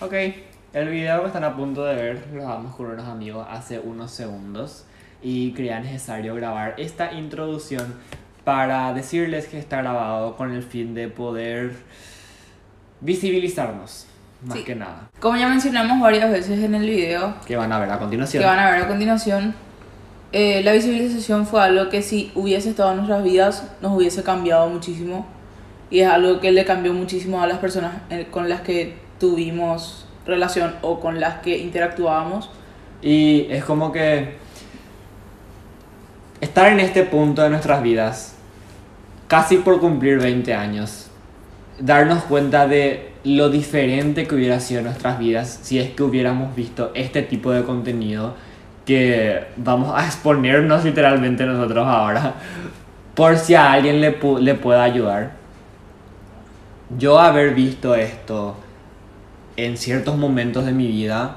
Ok, el video que están a punto de ver lo grabamos con unos amigos hace unos segundos y creía necesario grabar esta introducción para decirles que está grabado con el fin de poder visibilizarnos, más Sí. que nada. Como ya mencionamos varias veces en el video Que van a ver a continuación. que van a ver a continuación, eh, la visibilización fue algo que si hubiese estado en nuestras vidas nos hubiese cambiado muchísimo y es algo que le cambió muchísimo a las personas con las que tuvimos relación o con las que interactuábamos. Y es como que estar en este punto de nuestras vidas, casi por cumplir 20 años, darnos cuenta de lo diferente que hubiera sido nuestras vidas si es que hubiéramos visto este tipo de contenido que vamos a exponernos literalmente nosotros ahora, por si a alguien le, le pueda ayudar. Yo haber visto esto en ciertos momentos de mi vida,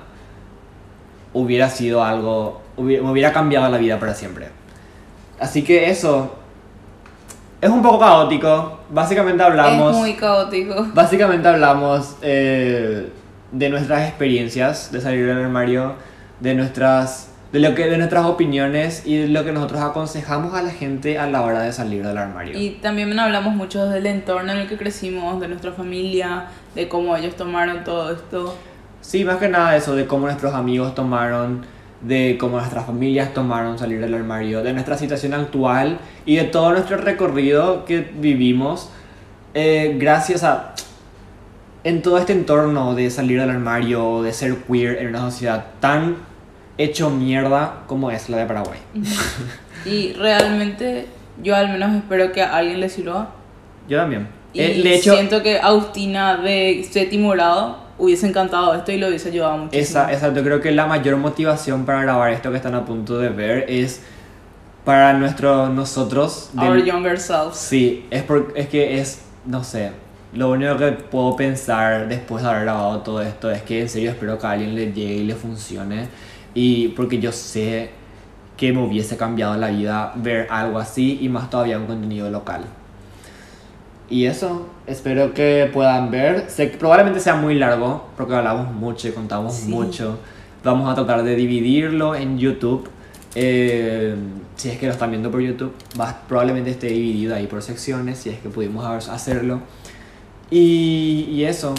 hubiera sido algo, hubiera, me hubiera cambiado la vida para siempre. Así que eso es un poco caótico. Básicamente hablamos, Es muy caótico. básicamente hablamos eh, de nuestras experiencias de salir del armario, de nuestras, de lo que, de nuestras opiniones y de lo que nosotros aconsejamos a la gente a la hora de salir del armario. Y también hablamos mucho del entorno en el que crecimos, de nuestra familia, de cómo ellos tomaron todo esto. Sí, más que nada eso, de cómo nuestros amigos tomaron, de cómo nuestras familias tomaron salir del armario, de nuestra situación actual y de todo nuestro recorrido que vivimos eh, gracias a... En todo este entorno de salir del armario, de ser queer en una sociedad tan hecho mierda como es la de Paraguay. Y realmente yo al menos espero que a alguien le sirva. Yo también. Y Eh, de hecho, siento que Agustina de Séptimo Grado hubiese encantado esto y lo hubiese ayudado muchísimo. Esa, exacto, creo que la mayor motivación para grabar esto que están a punto de ver es para nuestro, nosotros. Our younger selves. Sí, es, por, es que es, no sé, lo único que puedo pensar después de haber grabado todo esto es que en serio espero que a alguien le llegue y le funcione. Y porque yo sé que me hubiese cambiado la vida ver algo así y más todavía un contenido local. Y eso, espero que puedan ver. Sé que probablemente sea muy largo porque hablamos mucho y contamos Sí. mucho. Vamos a tratar de dividirlo en YouTube. Eh, si es que lo están viendo por YouTube, va, probablemente esté dividido ahí por secciones, si es que pudimos hacerlo. Y, y eso,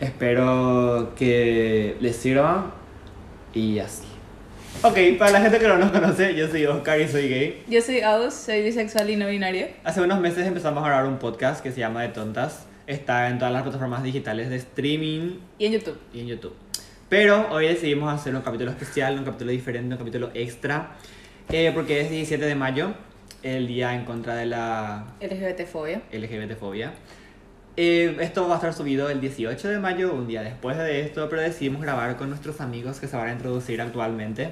espero que les sirva y así. Ok, para la gente que no nos conoce, yo soy Oscar y soy gay. Yo soy Agus, soy bisexual y no binaria. Hace unos meses empezamos a grabar un podcast que se llama De Tontas. Está en todas las plataformas digitales de streaming Y en YouTube. y en YouTube. Pero hoy decidimos hacer un capítulo especial, un capítulo diferente, un capítulo extra. eh, porque es 17 de mayo, el día en contra de la LGBT-fobia. LGBT-fobia. Eh, esto va a estar subido el 18 de mayo, un día después de esto, pero decidimos grabar con nuestros amigos que se van a introducir actualmente.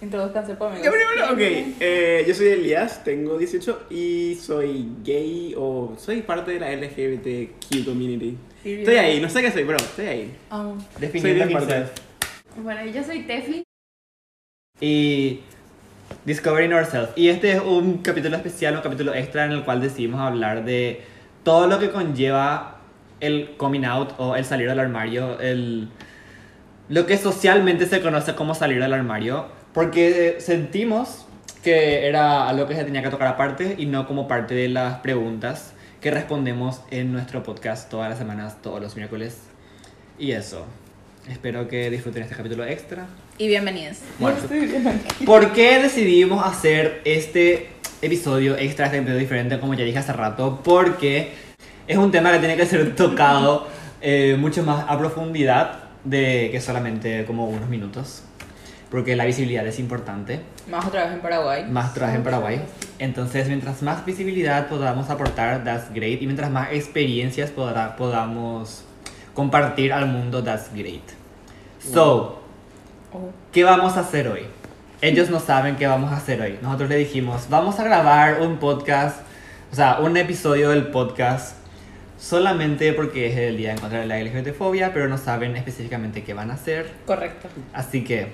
Introduzcanse por mí. Ok. Eh, yo soy Elías, tengo 18 y soy gay o soy parte de la LGBTQ community. Estoy ahí, no sé qué soy, pero estoy ahí. Definiendo parte. himself. Bueno, yo soy Tefi. y Discovering Ourselves. Y este es un capítulo especial, un capítulo extra en el cual decidimos hablar de todo lo que conlleva el coming out o el salir del armario, el, lo que socialmente se conoce como salir del armario, porque sentimos que era algo que se tenía que tocar aparte y no como parte de las preguntas que respondemos en nuestro podcast todas las semanas, todos los miércoles. Y eso. Espero que disfruten este capítulo extra. Y bienvenidos. Bueno, ¿Por qué decidimos hacer este episodio extra, este episodio diferente, como ya dije hace rato? Porque es un tema que tiene que ser tocado eh, mucho más a profundidad de que solamente como unos minutos. Porque la visibilidad es importante, Más otra vez en Paraguay. más trabajo en Paraguay. Entonces, mientras más visibilidad podamos aportar, that's great. Y mientras más experiencias podrá- podamos compartir al mundo, that's great. So, Oh. ¿Qué vamos a hacer hoy? Ellos no saben qué vamos a hacer hoy. Nosotros le dijimos, vamos a grabar un podcast, o sea, un episodio del podcast solamente porque es el día en contra de la LGBTfobia, pero no saben específicamente qué van a hacer. Correcto. Así que,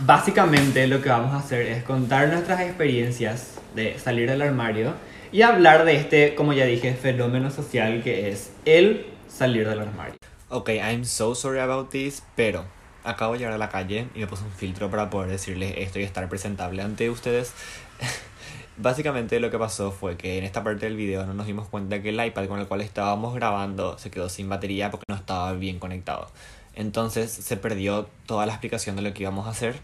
básicamente lo que vamos a hacer es contar nuestras experiencias de salir del armario y hablar de este, como ya dije, fenómeno social que es el salir del armario. Ok, I'm so sorry about this, pero acabo de llegar a la calle y me puse un filtro para poder decirles esto y estar presentable ante ustedes. Básicamente lo que pasó fue que en esta parte del video no nos dimos cuenta que el iPad con el cual estábamos grabando se quedó sin batería porque no estaba bien conectado. Entonces se perdió toda la explicación de lo que íbamos a hacer.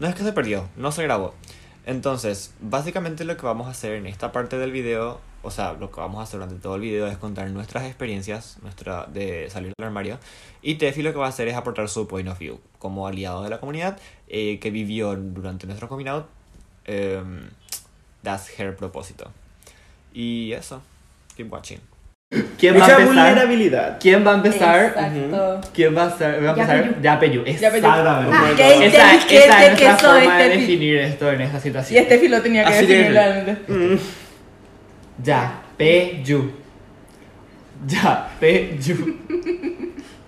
No es que se perdió, no se grabó. Entonces, básicamente lo que vamos a hacer en esta parte del video, o sea, lo que vamos a hacer durante todo el video es contar nuestras experiencias nuestra, de salir del armario. Y Tefi lo que va a hacer es aportar su point of view como aliado de la comunidad eh, que vivió durante nuestro out. em, that's her propósito. Y eso, keep watching. ¿Quién va a Mucha empezar? vulnerabilidad. ¿Quién va a empezar? Exacto. ¿Quién va a, ser, va a empezar? Yapeyu. Exactamente. Ah, Esa- que esa, es que nuestra forma de definir esto en esa Y situación. Steffi lo tenía que Así definir que- realmente. Mm. Yapeyu. Yapeyu.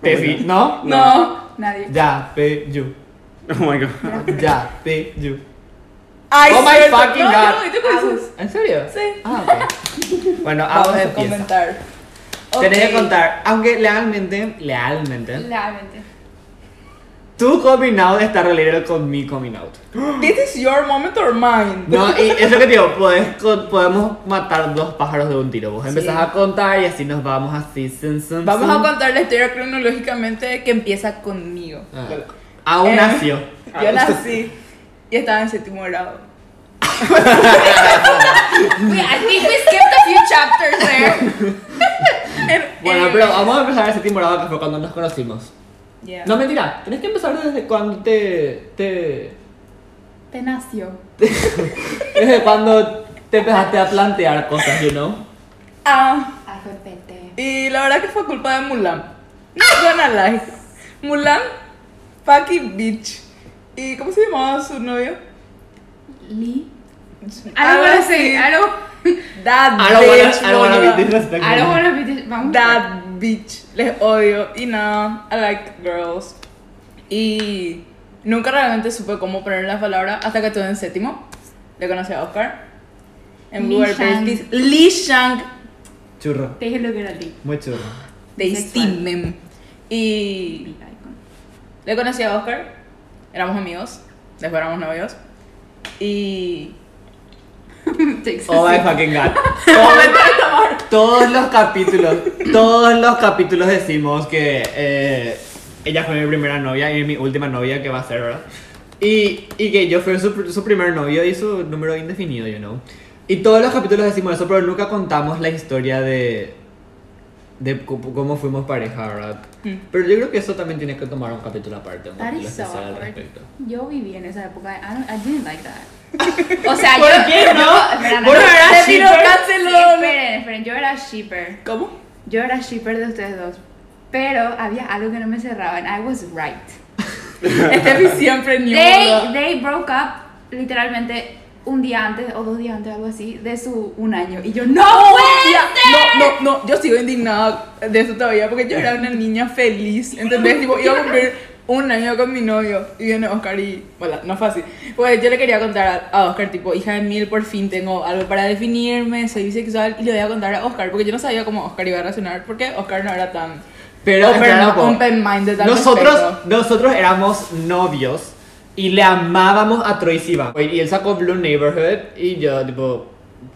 Tefi, ¿no? No. Nadie. Yapeyu. Oh my god. Yapeyu. Ay, Oh my fucking no, God. No, ¿y qué? ¿En serio? Sí. Ah, ok. Bueno, Vamos a comentar. Tenés que contar, aunque legalmente, legalmente, Realmente. tu coming out está related con mi coming out. This is your moment or mine. No, y eso que digo, podés con- podemos matar dos pájaros de un tiro. Vos Sí. empezás a contar y así nos vamos así. Sun, Vamos a contar la historia cronológicamente que empieza conmigo. Ah. Aún Eh, nació. Yo nací y estaba en séptimo grado. Wait, I think we skipped a few chapters there. En- Bueno, en- pero vamos a empezar ese temporada que fue cuando nos conocimos. Yeah. No, mentira, tenés que empezar desde cuando te. te Te nació. desde cuando te empezaste a plantear cosas, you know? Ah, Ay, fue pete. y la verdad que fue culpa de Mulan. No gonna lie. Mulan, fucking bitch. ¿Y cómo se llamaba su novio? Lee. I Algo así. say. That I don't wanna, bitch. I don't wanna be disrespectful. I don't wanna be. dis- Vamos. That bitch. Les odio. Y nada, I like girls. Y nunca realmente supe cómo poner las palabras hasta que estuve en séptimo. Le conocí a Oscar. En Lee. Lee Shang. Churro, Te dije lo que era Lee. muy churro. Steam. Y le conocí a Oscar. Éramos amigos. Después éramos novios. Y. Oh my fucking god. Todos, todos los capítulos, todos los capítulos decimos que eh, ella fue mi primera novia y mi última novia que va a ser, ¿verdad? Y, y que yo fui su, su primer novio y su número indefinido, you know. Y todos los capítulos decimos eso, pero nunca contamos la historia de, de cómo fuimos pareja, ¿verdad? Mm. Pero yo creo que eso también tiene que tomar un capítulo aparte, un That capítulo is so especial al respecto. Yo viví en esa época. I, don't, I didn't like that. O sea, ¿Por yo. qué no? espera, no, ¿Vos no no. eras shipper? esperen, esperen. Yo era shipper. ¿Cómo? Yo era shipper de ustedes dos. Pero había algo que no me cerraba. And I was right. Steffi siempre knew. They, they broke up literalmente un día antes o dos días antes, algo así, de su un año. Y yo, ¡No puede Ya, ser! no, no, no, yo sigo indignada de eso todavía porque yo era una niña feliz, ¿entendés? Tipo, iba a cumplir un año con mi novio y viene Oscar y, bueno, no fue así. Pues yo le quería contar a, Oscar, tipo, hija de mil, por fin tengo algo para definirme, soy bisexual y le voy a contar a Oscar porque yo no sabía cómo Oscar iba a reaccionar porque Oscar no era tan Pero open, poco. open-minded al Nosotros, respecto. nosotros éramos novios y le amábamos a Troy Sivan. Y él sacó Blue Neighborhood y yo, tipo,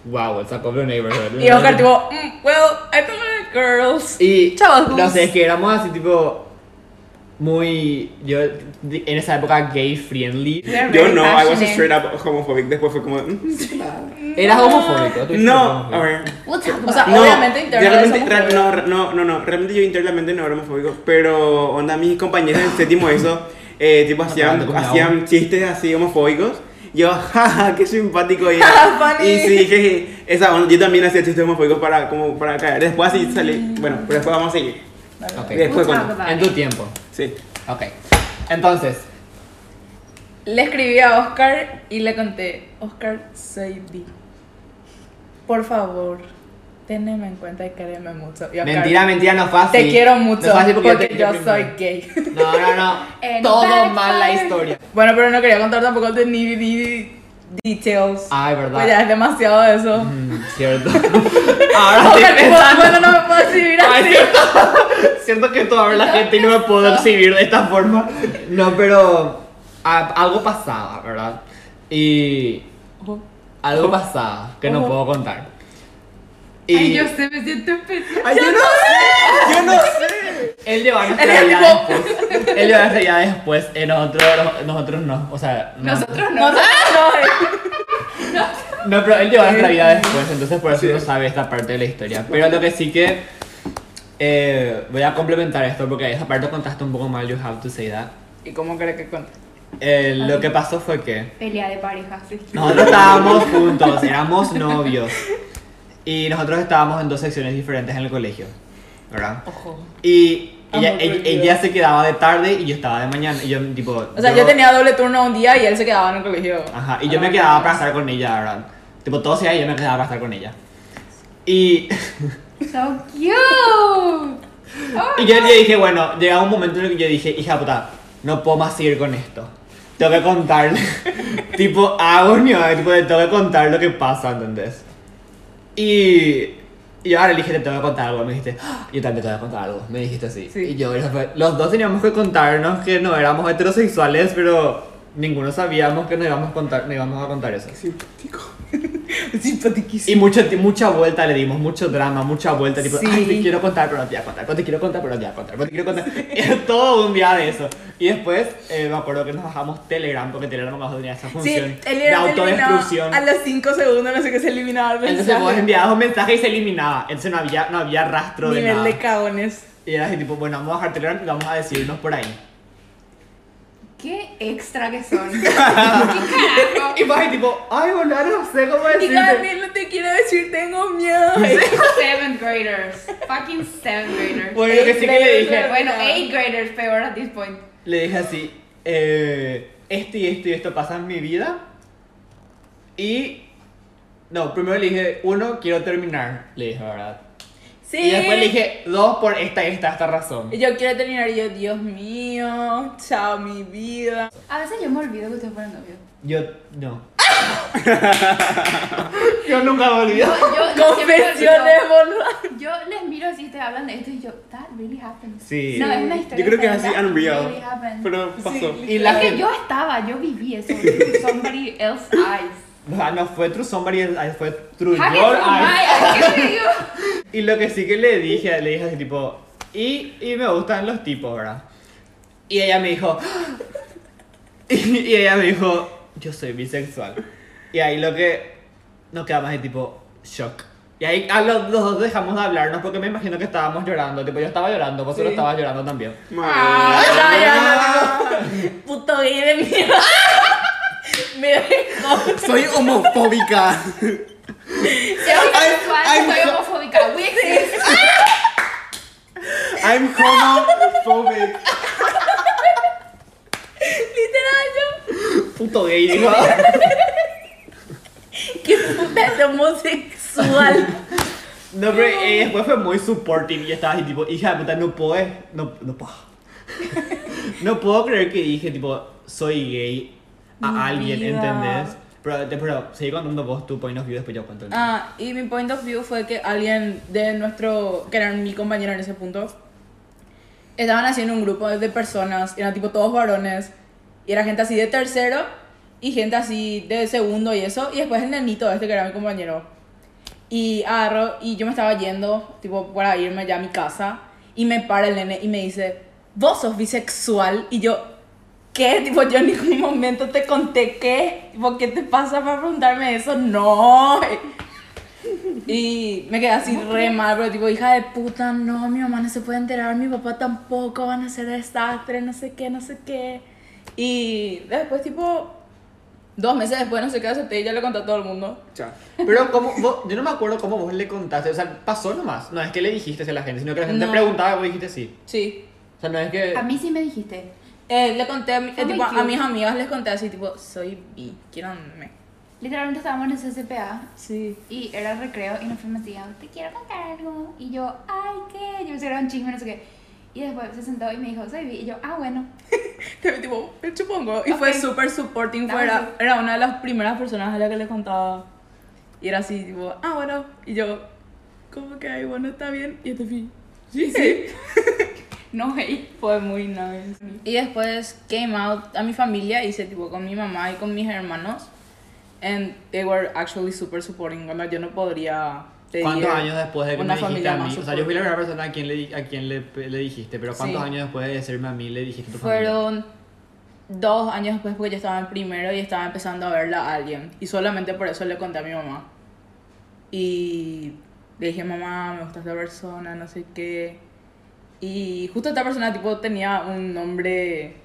wow, él sacó Blue Neighborhood. Y Oscar, tipo, mm, well, I don't like girls. Y Chavos. no sé, es que éramos así, tipo, muy. Yo, en esa época, gay friendly. We are Yo very no, I was a passionate. straight up homophobic. Después fue como. mm, Eras homofóbico. tú No, a ver. We'll talk O sea, about it. No, Obviamente, internamente realmente, somos ra- no, no, no, no, realmente yo internamente no era homofóbico, pero onda mis compañeros en séptimo eso, eh, tipo hacían, hacían chistes así homofóbicos, yo, jaja, qué simpático y, y sí, jeje, esa yo también hacía chistes homofóbicos para, como para caer, después así salí, bueno, pero después vamos a seguir, después cuando, En tu tiempo. sí, Ok. Entonces, Le escribí a Oscar y le conté, Oscar, soy bi. Por favor, teneme en cuenta y quereme mucho. Y Oscar, mentira, mentira, no así. Te quiero No mucho fue así porque, porque, yo, yo soy gay. No, no, no. Todo mal la historia. bueno, pero no quería contar tampoco de ni ni details. Ay, verdad. Pues ya es demasiado de eso. Mm, cierto. Ahora estoy pensando. bueno, no me puedo escribir Ay, así. cierto. siento que esto la gente y no me puedo exhibir de esta forma. No, pero a- algo pasaba, ¿verdad? Y algo pasaba que no puedo contar. Y Ay, yo sé, me siento especial. Ay, yo no sé, yo no sé. él llevaba nuestra vida después. Él llevaba nuestra vida después. Y nosotros, nosotros no. O sea, no. Nosotros no. No, no, No, pero él lleva nuestra vida después, entonces por eso no sabe esta parte de la historia. Pero lo que sí que eh, voy a complementar esto porque esa parte contaste un poco mal, you have to say that. ¿Y cómo crees que cuenta? Eh, lo que pasó fue que Pelea de pareja, sí. nosotros estábamos juntos, éramos novios. Y nosotros estábamos en dos secciones diferentes en el colegio, ¿verdad? Ojo. Y ella, Amor ella, ella se quedaba de tarde y yo estaba de mañana. Y yo, tipo. O sea, yo tenía doble turno un día y él se quedaba en el colegio. Ajá, y yo me quedaba para estar con ella, ¿verdad? Tipo, todo sea y yo me quedaba para estar con ella. Y. So cute. Oh, Y yo le dije, bueno, llegaba un momento en el que yo dije, hija puta, no puedo más seguir con esto. Tengo que contarle. tipo, agonio, tipo, tengo que contar lo que pasa, ¿entendés? Y, y ahora le dije, te tengo que contar algo. Me dijiste, "Ah, yo también te tengo que contar algo. Me dijiste así. Sí. Y yo, los dos teníamos que contarnos que no éramos heterosexuales, pero ninguno sabíamos que nos íbamos a contar, nos íbamos a contar eso. Simpático. Y Simpaticísimo. mucho, mucha vuelta le dimos, mucho drama, mucha vuelta, tipo, Sí. ay, te quiero contar, pero no te voy a contar, te quiero contar, pero no te voy a contar, te quiero contar. Era todo un día de eso. Y después eh, me acuerdo que nos bajamos Telegram, porque Telegram abajo tenía esa Sí, función él de autodestrucción. A los 5 segundos, no sé qué, se eliminaba el Entonces vos mensaje. enviabas un mensaje y se eliminaba. Entonces no había, no había rastro de Nivel nada. de cagones. Y era así, tipo, bueno, vamos a bajar Telegram y vamos a decirnos por ahí. Qué extra que son. ¿Qué carajo? Y ahí, tipo, ay, boludo, no sé cómo Y decirte. Gabriel, no te quiero decir, tengo miedo. Seventh graders. Fucking seventh graders. Bueno, lo que sí que le dije, Bueno, eighth graders peor at this point. le dije así, eh, esto y esto y esto pasa en mi vida. Y... No, primero le dije, uno, quiero terminar, le dije, ¿verdad? Sí. Y después le dije, dos, por esta y esta, esta razón. Y yo quiero terminar y yo, Dios mío, chao mi vida. A veces yo me olvido que ustedes fueron novios. Yo, no. yo nunca me olvido. Yo, Confesiones, boludo. Yo les miro así, te hablan de esto y yo, that really happened. Sí. No, es una historia. Yo creo que es así unreal. really happened. Pero pasó. Y la es que yo estaba, yo viví eso. Somebody else's eyes. O sea, no fue True Somebody, fue True Your Eyes. Y lo que sí que le dije, le dije así tipo, y, y me gustan los tipos, ¿verdad? Y ella me dijo, y, y ella me dijo, yo soy bisexual. Y ahí lo que nos quedamos ahí tipo, shock. Y ahí a los, los dos dejamos de hablarnos porque me imagino que estábamos llorando. Tipo, yo estaba llorando, vos solo Sí. estabas llorando también. Ah, tipo, Puto gay de mierda. Me. Soy homofóbica. Soy homosexual, I'm- soy homofóbica. We exist. I'm homophobic. Literal, yo. Puto gay, dijo. Qué puta es homosexual. No, pero ella después fue muy supportive y estaba así tipo, hija de puta, no puedo, no, no puedo. no puedo creer que dije tipo, soy gay a Mi alguien, vida. ¿entendés? Pero, te- pero seguí contando vos tu point of view, después yo cuento el. Ah, y mi point of view fue que alguien de nuestro, que eran mi compañero en ese punto, estaban haciendo un grupo de personas, eran tipo todos varones, y era gente así de tercero y gente así de segundo y eso, y después el nenito este que era mi compañero. Y agarro, y yo me estaba yendo, tipo, para irme ya a mi casa, y me para el nene y me dice, vos sos bisexual, y yo, ¿qué? Tipo, yo en ningún momento te conté qué, tipo, ¿qué te pasa para preguntarme eso? No. Y me quedé así re mal, pero tipo, hija de puta, no, mi mamá no se puede enterar, mi papá tampoco, van a ser desastre, no sé qué, no sé qué. Y después, tipo, dos meses después, no sé qué, acepté y ya le conté a todo el mundo. Chao. Pero como vos, yo no me acuerdo cómo vos le contaste, o sea, pasó nomás. No es que le dijiste a la gente, sino que la gente No. preguntaba y vos dijiste sí. Sí. O sea, no es que... A mí sí me dijiste. Eh, le conté a, mi- Fue eh, tipo, a mis amigas, les conté así, tipo, soy bi, quieranme. Literalmente estábamos en CCPA Sí. y era recreo y nos fuimos así, te quiero contar algo. Y yo, ay, ¿qué? Yo que era un chingo, no sé qué. Y después se sentó y me dijo, soy bi. Y yo, ah, bueno. tipo, el chupongo. Y fue Ok. súper supporting, fue, era, era una de las primeras personas a las que le contaba. Y era así, tipo, ah, bueno. Y yo, ¿cómo que hay? Bueno, está bien. Y este fin, sí, sí. no hate. Fue muy nice. Y después came out a mi familia, hice tipo con mi mamá y con mis hermanos. And they were actually super supporting. Cuando yo no podría ¿Cuántos años después de que una me dijiste familia a mí? O sea, yo fui la primera persona a quien le, a quien le, le dijiste, pero ¿cuántos Sí. años después de decirme a mí le dijiste a tu familia? Fueron dos años después porque yo estaba en primero y estaba empezando a verla a alguien. Y solamente por eso le conté a mi mamá. Y le dije, mamá, me gusta esta persona, no sé qué. Y justo esta persona tipo tenía un nombre...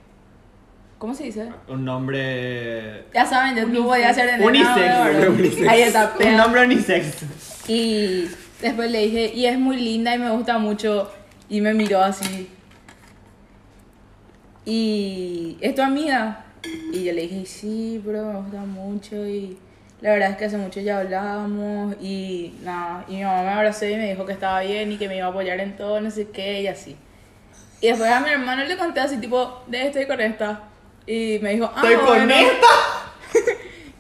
¿Cómo se dice? Un nombre... Ya saben, yo no podía ser de nena, Unisex, ¿verdad? unisex. Ahí está. Un nombre unisex. Y después le dije, y es muy linda y me gusta mucho. Y me miró así. Y es tu amiga. Y yo le dije, sí, bro, me gusta mucho. Y la verdad es que hace mucho ya hablábamos. Y nada, y mi mamá me abrazó y me dijo que estaba bien y que me iba a apoyar en todo, no sé qué, y así. Y después a mi hermano le conté así, tipo, de estoy con esta. Y me dijo, ah, Estoy con bueno. esta.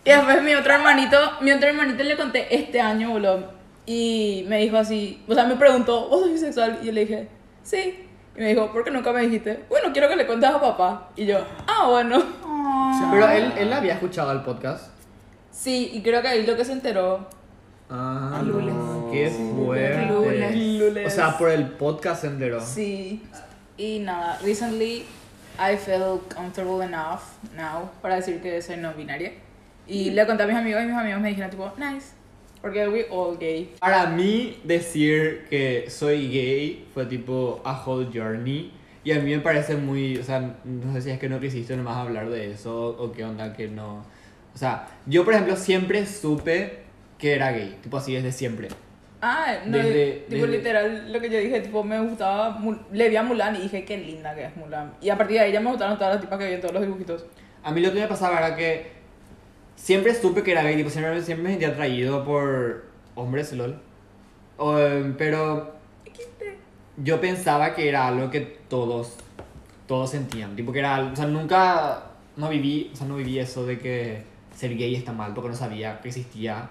Y después mi otro hermanito, mi otro hermanito le conté este año, boludo. Y me dijo así, o sea, me preguntó, ¿vos sos bisexual? Y yo le dije, sí. Y me dijo, ¿por qué nunca me dijiste? Bueno, quiero que le cuentes a papá. Y yo, ah, bueno. Pero él, él había escuchado el podcast. Sí, y creo que ahí lo que se enteró. Ah, Lules. qué fuerte. Lules. Lules. O sea, por el podcast se enteró. Sí. Y nada, recently I feel comfortable enough now para decir que soy no binaria. Y le conté a mis amigos y mis amigos me dijeron tipo, nice. Porque we all gay. Para mí, decir que soy gay fue tipo a whole journey. Y a mí me parece muy. O sea, no sé si es que no quisiste nomás hablar de eso o qué onda que no. O sea, yo por ejemplo siempre supe que era gay. Tipo así desde siempre. Ah, no, Desde- tipo desde- literal lo que yo dije, tipo me gustaba, le vi a Mulan y dije qué linda que es Mulan. Y a partir de ahí ya me gustaron todas las tipas que vi en todos los dibujitos. A mí lo que me pasaba era que siempre supe que era gay, tipo, siempre, siempre me sentía atraído por hombres, lol. Em, pero yo pensaba que era algo que todos, todos sentían, tipo que era, o sea, nunca, no viví, o sea, no viví eso de que ser gay está mal, porque no sabía que existía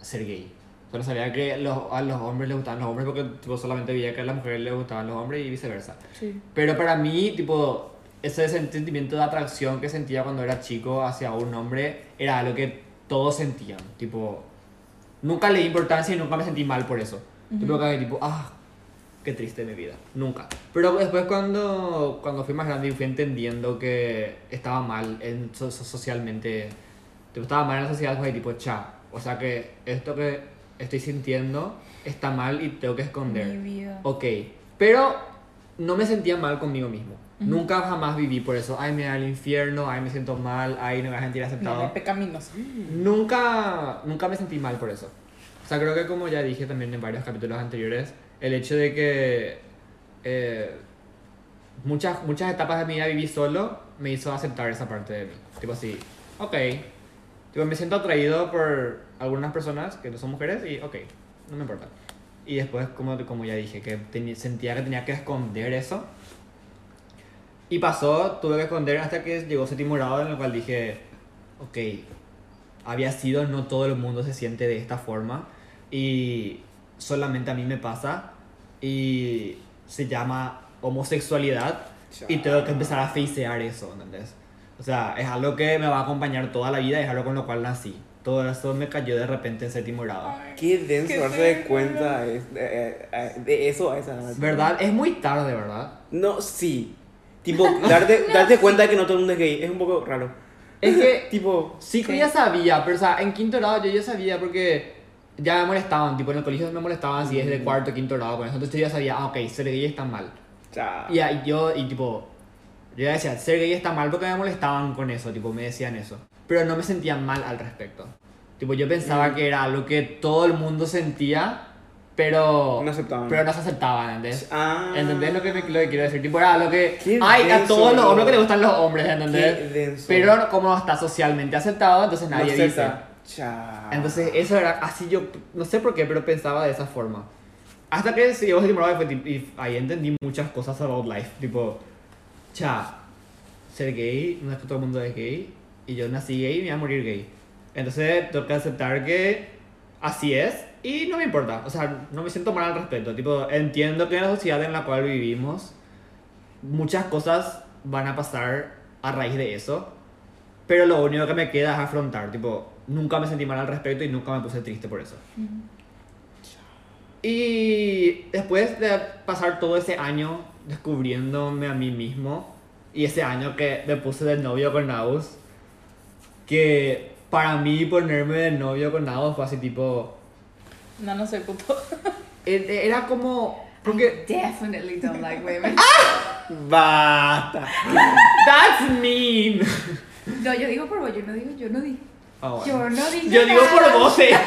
ser gay. Solo sabía que los- a los hombres les gustaban los hombres porque tipo, solamente veía que a las mujeres les gustaban los hombres y viceversa. Sí. Pero para mí, tipo, ese sentimiento de atracción que sentía cuando era chico hacia un hombre era algo que todos sentían. Tipo, nunca le di importancia y nunca me sentí mal por eso. Tipo, que tipo, ah, qué triste mi vida. Nunca. Pero después cuando, cuando fui más grande y fui entendiendo que estaba mal en, so- so- socialmente, estaba mal en la sociedad, fue tipo, cha. O sea que esto que estoy sintiendo está mal y tengo que esconder. Mi vida. Ok, pero no me sentía mal conmigo mismo. Nunca jamás viví por eso. Ay, me da el infierno, ay, me siento mal, ay, no me voy a sentir aceptado. pecaminoso. Nunca, nunca me sentí mal por eso. O sea, creo que como ya dije también en varios capítulos anteriores, el hecho de que eh, muchas, muchas etapas de mi vida viví solo me hizo aceptar esa parte de mí. Tipo así, ok. Tipo, me siento atraído por algunas personas que no son mujeres y ok, no me importa. Y después, como, como ya dije, que teni- sentía que tenía que esconder eso. Y pasó, tuve que esconder hasta que llegó séptimo grado en el cual dije, ok, había sido, no todo el mundo se siente de esta forma y solamente a mí me pasa y se llama homosexualidad y tengo que empezar a facear eso, ¿entendés? O sea, es algo que me va a acompañar toda la vida y es algo con lo cual nací. Todo eso me cayó de repente en séptimo grado. Qué denso Qué darse de cuenta es- de, eh, de eso a esa edad. ¿Verdad? Es muy tarde, ¿verdad? No, sí. Tipo, darte, darte cuenta de que no todo el mundo es gay es un poco raro. Es que Tipo, Sí, que Sí. ya sabía, pero o sea, en quinto grado yo ya sabía porque ya me molestaban, tipo en el colegio me molestaban así desde cuarto, quinto grado con eso, entonces yo ya sabía, ah, ok, ser gay está mal. ya. Y ahí yo, y tipo, yo ya decía, ser gay está mal porque me molestaban con eso, tipo, me decían eso. Pero no me sentía mal al respecto. Tipo, yo pensaba Mm. que era algo que todo el mundo sentía, pero No aceptaban. pero no se aceptaban, ¿entendés? Ah. ¿Entendés lo que, me, lo que quiero decir? Tipo, era algo que Qué hay a denso, todos los hombres que les gustan los hombres, ¿entendés? Denso. Pero como no está socialmente aceptado, entonces No nadie dice. Ya. Entonces eso era así yo, no sé por qué, pero pensaba de esa forma. Hasta que se llegó y, y ahí entendí muchas cosas about life. Tipo, cha, ser gay, no es que todo el mundo es gay, y yo nací gay y me voy a morir gay. Entonces tengo que aceptar que así es y no me importa. O sea, no me siento mal al respecto. Tipo, entiendo que en la sociedad en la cual vivimos muchas cosas van a pasar a raíz de eso, pero lo único que me queda es afrontar, tipo, nunca me sentí mal al respecto y nunca me puse triste por eso. Y después de pasar todo ese año descubriéndome a mí mismo y ese año que me puse de novio con Naus, que para mí ponerme de novio con Naus fue así tipo... No, no soy puto. e- Era como... Porque... Definitely don't like women. Basta. That's mean. No, yo digo por vos, yo no digo, yo no digo. Ah, bueno. Yo no digo. Yo digo por nada. eh.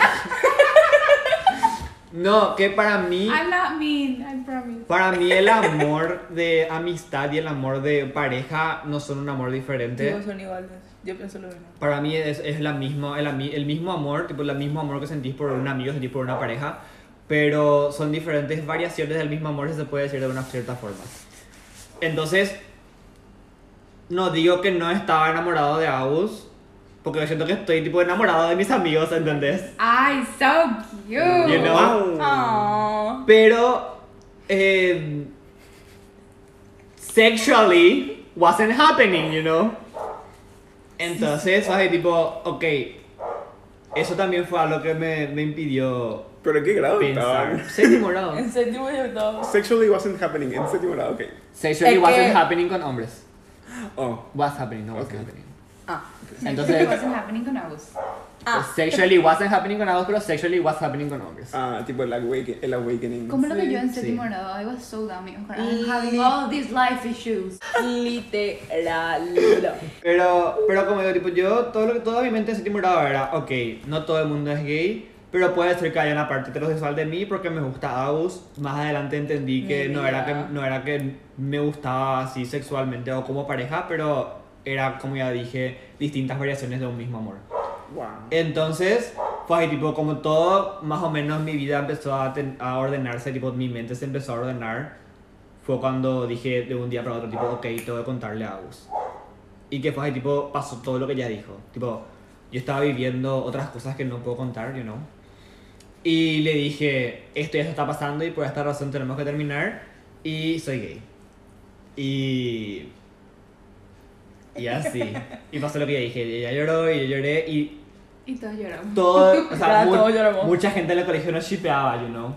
No, que para mí, I'm not mean, I promise. para mí el amor de amistad y el amor de pareja no son un amor diferente. Digo, son iguales. Yo pienso lo mismo. Para mí es, es la misma, el, ami- el mismo amor, tipo el mismo amor que sentís por un amigo, sentís por una pareja, pero son diferentes variaciones del mismo amor, si se puede decir de una cierta forma. Entonces, no digo que no estaba enamorado de Agus, porque yo siento que estoy tipo enamorado de mis amigos, ¿entendés? Ay, so cute. You know? Aww. Pero, eh, sexually wasn't happening, you know? Entonces, fue tipo, ok, eso también fue algo que me, me impidió ¿Pero en qué grado pensar. estaban? Séptimo grado. En séptimo. Sexually wasn't happening. En séptimo grado, ok. Sexually Es wasn't que- happening con hombres. Oh. Was happening, no wasn't Ok. happening. Entonces, wasn't happening con Agus. Ah. sexually wasn't happening con adultos, pero sexually was happening con hombres. Ah, tipo el, awaken, el awakening. Como lo que yo en séptimo grado, I was so dumb. I'm having all these life issues. Literal. Pero, pero como digo, tipo, yo, todo lo que, toda mi mente en séptimo grado era, ok, no todo el mundo es gay, pero puede ser que haya una parte heterosexual de mí porque me gusta Agus. Más adelante entendí que no era que, no era que me gustaba así sexualmente o como pareja, pero era, como ya dije, distintas variaciones de un mismo amor. Wow. Entonces, fue ahí, tipo, como todo, más o menos mi vida empezó a, ten- a ordenarse, tipo, mi mente se empezó a ordenar. Fue cuando dije de un día para otro, tipo, ok, tengo que contarle a Agus. Y que fue ahí, tipo, pasó todo lo que ella dijo. Tipo, yo estaba viviendo otras cosas que no puedo contar, you know. Y le dije, esto ya se está pasando y por esta razón tenemos que terminar. Y soy gay. Y... Y así. Y pasó lo que dije. y Ella lloró y yo lloré y Y todos lloramos. todo, o sea, Ya, mu- todos lloramos. mucha gente en el colegio nos shipeaba, you know.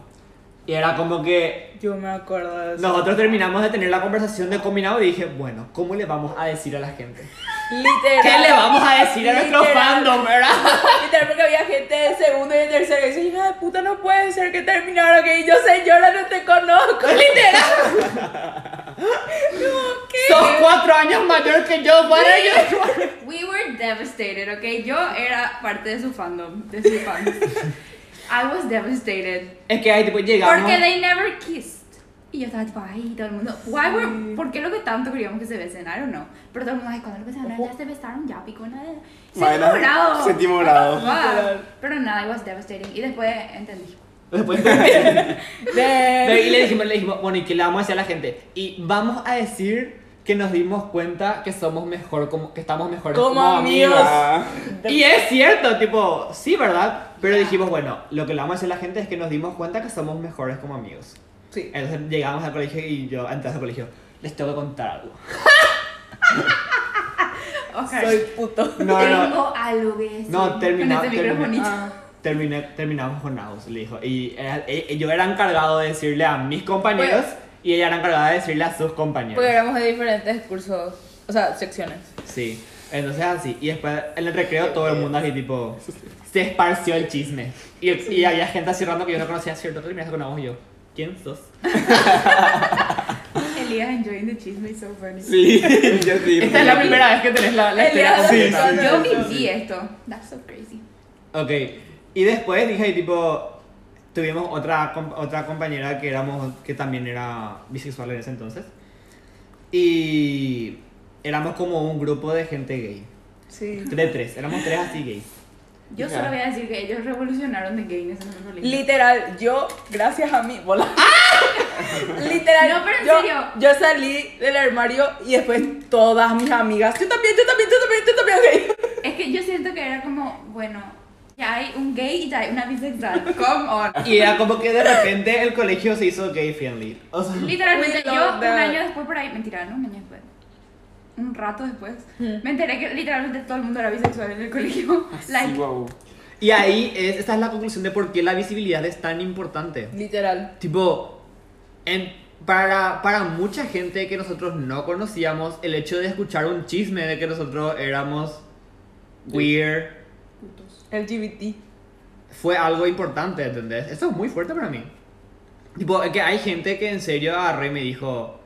Y era como que Yo me acuerdo de eso. nosotros terminamos de tener la conversación de combinado y dije, bueno, ¿cómo le vamos a decir a la gente? Literal. ¿Qué le vamos a decir a nuestro Literal. fandom, verdad? Literal, porque había gente de segundo y de tercero y dice, hija de puta, no puede ser que terminaron, que yo señora no te conozco, literal. No, ¿qué? Sos cuatro años mayor que yo, para yo. We were devastated, ok? Yo era parte de su fandom, de su fans. I was devastated. Es que ahí tipo llegamos. Porque they never kissed. Y yo estaba tipo, ay, todo el mundo. Why were, ¿Por qué lo que tanto queríamos que se besen? I don't know. Pero todo el mundo, ay, cuando lo que se van ya se besaron, ya picó Bueno, grado. séptimo grado. Wow. Literal. Pero nada, it was devastating. Y después entendí. Después De- y le dijimos, le dijimos, bueno, ¿y qué le vamos a decir a la gente? Y vamos a decir que nos dimos cuenta que somos mejor, como, que estamos mejores Como como, amigos. amigos. Y es cierto, tipo, sí, ¿verdad? Pero dijimos, bueno, lo que le vamos a decir a la gente es que nos dimos cuenta que somos mejores como amigos. Sí. Entonces llegamos al colegio y yo, antes del colegio, les tengo que contar algo. Oscar, Soy puto. No, no, tengo algo que decir. No, termina- Con este termina. Ah. Terminé, terminamos con Naus, le dijo. Y era- e- yo era encargado de decirle a mis compañeros y ella era encargada de decirle a sus compañeros. Porque éramos de diferentes cursos, o sea, secciones. Sí, entonces así. Y después en el recreo todo el mundo así tipo. Se esparció el chisme. Y, y había gente así random que yo no conocía, ¿cierto? Terminaste con Naus y yo. ¿Quién sos? Elías enjoying the chisme is so funny. sí, yo sí. Esta es la primera vez que tenés la, la historia Elias, completa. sí, Yo sí. viví esto. That's so crazy. Ok, y después dije tipo, tuvimos otra, otra compañera que éramos, que también era bisexual en ese entonces. Y éramos como un grupo de gente gay. Sí. De tres, éramos tres así gays. Yo solo voy a decir que ellos revolucionaron the gayness en nuestro. Literal, yo, gracias a mí, bola. Literal, No, pero en yo, serio. yo salí del armario y después todas mis amigas, yo también, yo también, yo también, yo también, gay. Es que yo siento que era como, bueno, Ya hay un gay y ya hay una bisexual. Come on. Y era como que de repente el colegio se hizo gay friendly. O sea, Literalmente, yo un año después por ahí, mentira, no un año después. Un rato después, me enteré que literalmente todo el mundo era bisexual en el colegio. Así, like, wow. y ahí es, esta es la conclusión de por qué la visibilidad es tan importante. Literal. Tipo, en, para, para mucha gente que nosotros no conocíamos, el hecho de escuchar un chisme de que nosotros éramos weird LGBT. fue algo importante, ¿entendés? Eso es muy fuerte para mí. Tipo, es que hay gente que en serio agarró y me dijo,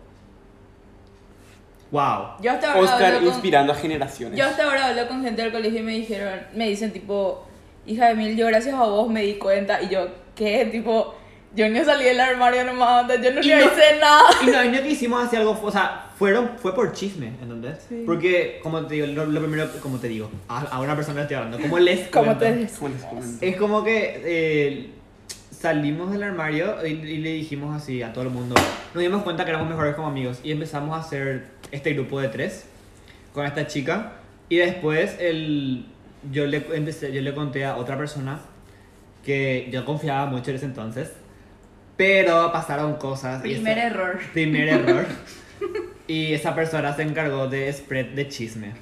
wow. Yo hasta ahora Oscar con- inspirando a generaciones. Yo hasta ahora hablo con gente del colegio y me dijeron, me dicen tipo, hija de mil, yo gracias a vos me di cuenta y yo, ¿qué? Tipo, yo no salí del armario nomás, yo no le no- hice nada. Y los años que hicimos así algo, fue- o sea, fueron, fue por chisme, ¿entendés? Sí. Porque, como te digo, lo, lo primero, como te digo, a, a una persona le estoy hablando, como les ¿Cómo cuento? te ¿Cómo les? Es como que eh, salimos del armario y, y le dijimos así a todo el mundo. Nos dimos cuenta que éramos mejores como amigos y empezamos a hacer este grupo de tres con esta chica. Y después el, yo, le, empecé, yo le conté a otra persona que yo confiaba mucho en ese entonces. Pero pasaron cosas. primer esa- error. Primer error. y esa persona se encargó de spread de chisme.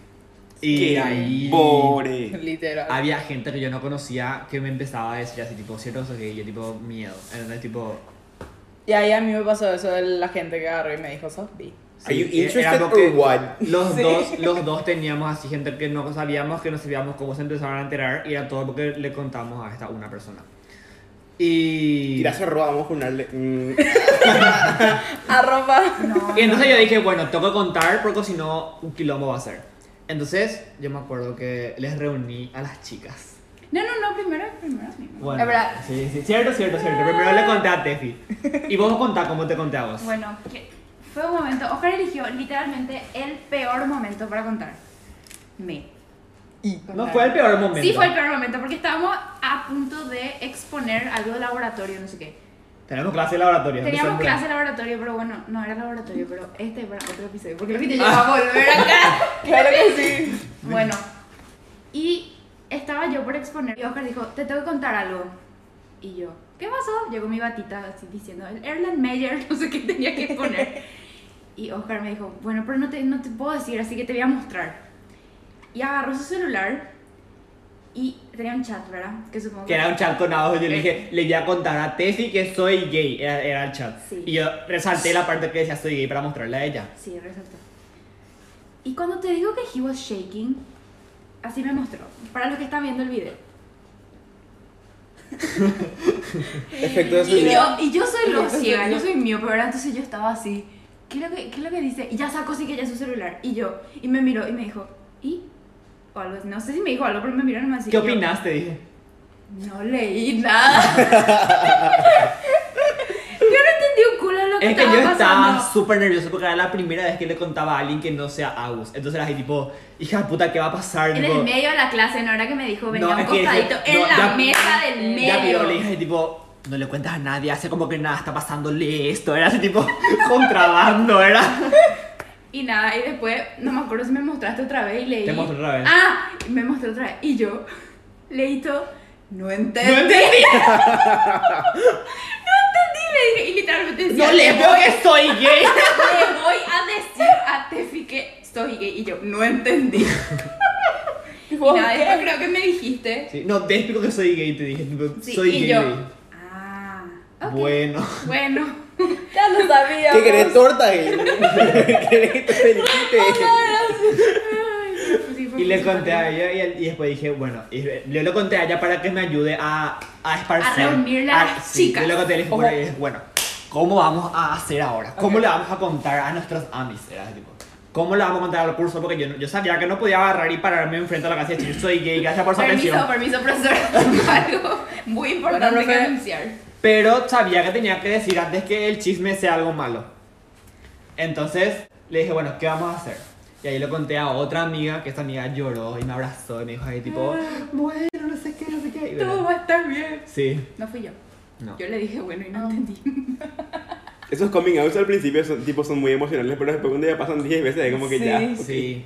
Y Qué ahí Pobre. Literal. había gente que yo no conocía que me empezaba a decir así, tipo, cierto, eso que yo, tipo, miedo. Entonces, tipo, Y ahí a mí me pasó eso de la gente que agarró y me dijo, sos bi. Are you sí, interested or que what? Los, Sí. dos, los dos teníamos así gente que no sabíamos, que no sabíamos cómo se empezaron a enterar y era todo lo que le contamos a esta una persona. Y... Y gracias, Roa, vamos a ponerle. mm, Arroba. No. Y entonces yo dije, bueno, tengo que contar porque si no, un quilombo va a ser. Entonces, yo me acuerdo que les reuní a las chicas. No, no, no, primero, primero. primero. Bueno, verdad. Sí, sí, cierto, cierto, cierto. Primero le conté a Tefi. Y vos contá cómo te conté a vos. Bueno, que fue un momento. Oscar eligió literalmente el peor momento para contar. Me. No fue el peor momento. Sí, fue el peor momento porque estábamos a punto de exponer algo de laboratorio, no sé qué. Tenemos clase de laboratorio. Teníamos clase de laboratorio, pero bueno, no era laboratorio, pero este para otro episodio, porque lo que te lleva a volver acá. Claro que sí. Bueno, y estaba yo por exponer y Oscar dijo, te tengo que contar algo. Y yo, ¿qué pasó? Llegó mi batita así diciendo, el Erland Meyer, no sé qué tenía que exponer. y Oscar me dijo, bueno, pero no te, no te puedo decir, así que te voy a mostrar. Y agarró su celular y tenía un chat, ¿verdad? Que supongo Que era un chat con abajo. Yo le dije, le voy a contar a Tefi que soy gay. Era, era el chat. Sí. Y yo resalté la parte que decía soy gay para mostrarle a ella. Sí, resaltó. Y cuando te digo que he was shaking, así me mostró. Para los que están viendo el video. Efecto de Y yo, y yo soy lo ciega, yo soy mío, pero entonces yo estaba así. ¿Qué es, lo que, ¿Qué es lo que dice? Y ya sacó sí que ya su celular. Y yo, y me miró y me dijo, ¿y? O algo así. No sé si me dijo algo, pero me miró nomás así. ¿Qué opinaste? Dije. No leí nada. yo no entendí un culo lo que Es que estaba yo estaba pasando. súper nervioso porque era la primera vez que le contaba a alguien que no sea Agus. Entonces era así tipo, hija de puta, ¿qué va a pasar? En Tipo, el medio de la clase, no era que me dijo, venía un es que costadito en no, la ya- mesa del medio. Ya, pero le dije tipo, no le cuentas a nadie, hace como que nada está pasándole esto. Era así tipo, contrabando, era. Y nada, y después, no me acuerdo si me mostraste otra vez y leí. Te mostré otra vez. Ah, y me mostró otra vez. Y yo leí todo. No entendí. No entendí. No entendí, le dije. Y literalmente decía, No le veo que soy gay. le voy a decir a Tefi que soy gay. Y yo, no entendí. Y ¿Vos nada, después creo que me dijiste. Sí, no, te explico que soy gay, te dije, Sí, soy y gay. yo. Ah. Bueno. Bueno. Ya lo sabía. ¿Qué querés torta? eh? ¿Querés que te felicite? Y le conté a ella y, y después dije, bueno, y le lo conté a ella para que me ayude a, a esparcir. A reunirle a las sí, chicas. Yo le conté y le dije, bueno, y dije, bueno, ¿cómo vamos a hacer ahora? ¿Cómo Ok. le vamos a contar a nuestros amis? Era tipo, ¿cómo le vamos a contar al curso? Porque yo, yo sabía que no podía agarrar y pararme enfrente a la casa y decir, soy gay, gracias por su Permiso, atención. permiso, profesor. Tengo algo muy importante Bueno, que anunciar. Pero sabía que tenía que decir antes que el chisme sea algo malo. Entonces le dije, bueno, ¿qué vamos a hacer? Y ahí le conté a otra amiga, que esta amiga lloró y me abrazó y me dijo ahí tipo, bueno, no sé qué, no sé qué. Y Todo bueno, va a estar bien. Sí, No fui yo. no. Yo le dije, bueno, y no Ah. entendí. Esos coming outs al principio son, tipo, son muy emocionales, pero después cuando ya pasan 10 veces es como que Sí. ya. ok. Sí.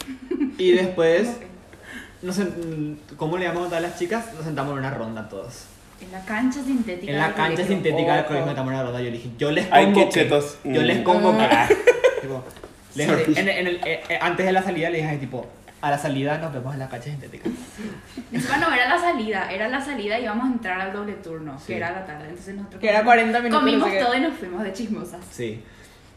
Y después nos sen- ¿cómo le llamamos a las chicas? Nos sentamos en una ronda todos. En la cancha sintética. En la cancha colegio. sintética del colegio en una ronda. Yo le dije, yo les Ay, qué convoqué. chetos. Yo Mm. les convoqué. Ah. Tipo, les- en- en el- eh, eh, antes de la salida le dije, tipo, a la salida nos vemos en la cancha sintética. Encima no era la salida, era la salida y íbamos a entrar al doble turno, Sí. que era la tarde. Entonces nosotros Que era 40 minutos. comimos no sé qué. todo y nos fuimos de chismosas. Sí.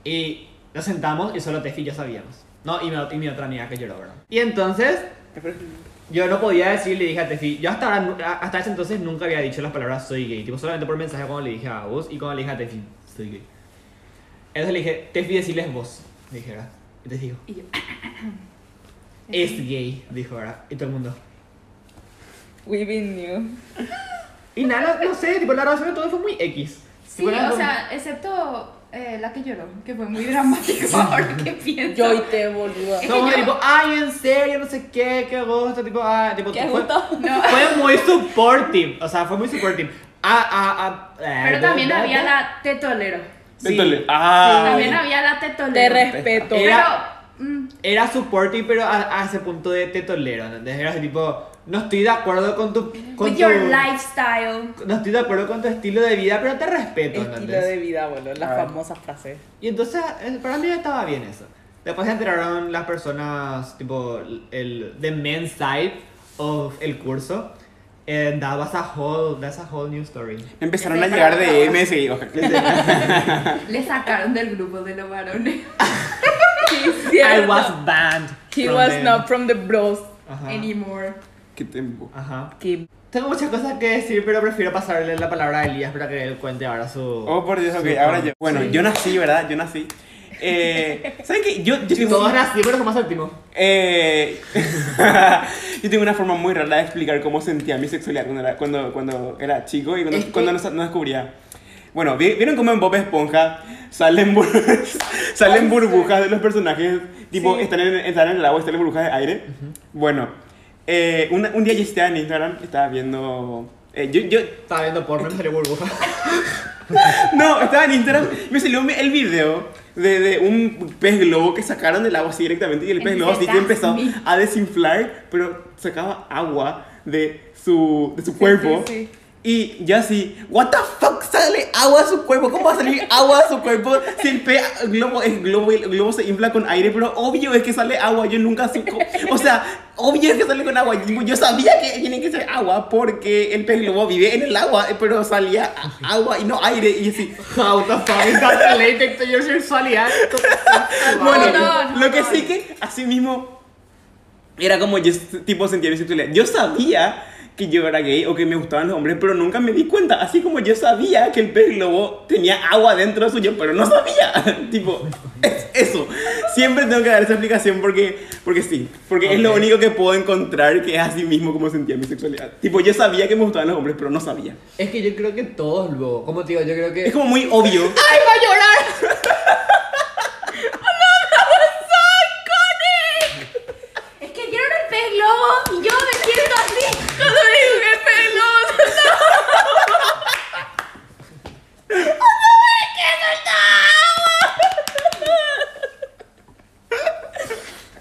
Y nos sentamos y solo Tefi y yo sabíamos. No, y mi, y mi otra amiga que lloró, ¿verdad? Y entonces yo no podía decir, le dije a Tefi, yo hasta, ahora hasta ese entonces nunca había dicho las palabras soy gay, tipo solamente por mensaje cuando le dije a vos y cuando le dije a Tefi, soy gay. Entonces le dije, Tefi, decirles vos, le dije, ¿verdad? Y te digo, Y yo, es gay, dijo, ¿verdad? Y todo el mundo. We been new. Y nada, no, no sé, tipo la relación de todo fue muy X. sí, Tipo, o como- sea, excepto eh, la que lloró, que fue muy dramático ahora que pienso. Yo y te, boluda. Es Como que yo- tipo, ay, en serio, no sé qué, qué gusto, tipo, ah, tipo, ¿Qué fue- gusto? No. Fue muy supportive, o sea, fue muy supportive. Ah, ah, ah, Pero también había la tetolero. Sí. Entonces, ah, También había la Te tetolero. respeto. Era- Pero, mm, Era supportive, pero a, a ese punto de tetolero, ¿entendés? Era así tipo, no estoy de acuerdo con tu... Con with tu your lifestyle. no estoy de acuerdo con tu estilo de vida, pero te respeto, Estilo ¿entendés? de vida, boludo. La Ah. famosa frase. Y entonces, eh, para mí estaba bien eso. Después se enteraron las personas, tipo, el the men's side of el curso. And that was a whole, that's a whole new story. empezaron a llegar y ojalá. Le sacaron del grupo de los varones. I was banned. He was them. not from the bros. Ajá. Anymore. Qué tiempo. Ajá. Que Tengo muchas cosas que decir, pero prefiero pasarle la palabra a Elías para que él cuente ahora su. Oh, por Dios, ok, su- ahora yo. Bueno, Sí. yo nací, ¿verdad? Yo nací. Eh, ¿Saben qué? Yo, yo tengo- todos así, pero somos último. Eh, yo tengo una forma muy rara de explicar cómo sentía mi sexualidad cuando era, cuando, cuando era chico y cuando, Es que- cuando no, no descubría. Bueno, ¿vi- ¿vieron cómo en Bob Esponja salen, bur- salen burbujas de los personajes? Tipo, Sí. están, en, están en el agua y salen burbujas de aire. Bueno, eh, una- un día yo estaba en Instagram, estaba viendo... eh, yo, yo, Estaba viendo porno me salió burbuja. no, estaba en Instagram y me salió el video de, de un pez globo que sacaron del agua así directamente y el pez globo así que empezó a desinflar, pero sacaba agua de su, de su cuerpo. sí, sí. Y yo así, what the fuck, sale agua de su cuerpo, ¿cómo va a salir agua de su cuerpo? Si el pez globo es globo el globo se infla con aire, pero obvio es que sale agua, yo nunca supo, o sea, obvio es que sale con agua, yo sabía que tiene que ser agua porque el pez globo vive en el agua, pero salía a- agua y no aire, y así, How the fuck is that related to your sexualidad? Bueno, no, no, lo que sí que así mismo era como yo tipo sentía mi sexualidad. Yo sabía que yo era gay o que me gustaban los hombres, pero nunca me di cuenta. Así como yo sabía que el pez globo tenía agua dentro suyo, pero no sabía. tipo, es eso. Siempre tengo que dar esa explicación porque, porque sí. Porque es lo único que puedo encontrar que es así mismo como sentía mi sexualidad. Tipo, yo sabía que me gustaban los hombres, pero no sabía. Es que yo creo que todos luego, como te digo, yo creo que... Es como muy obvio. ¡Ay, va a llorar! Es que dieron el pez globo y yo me siento así. Cuando digo que pez globo.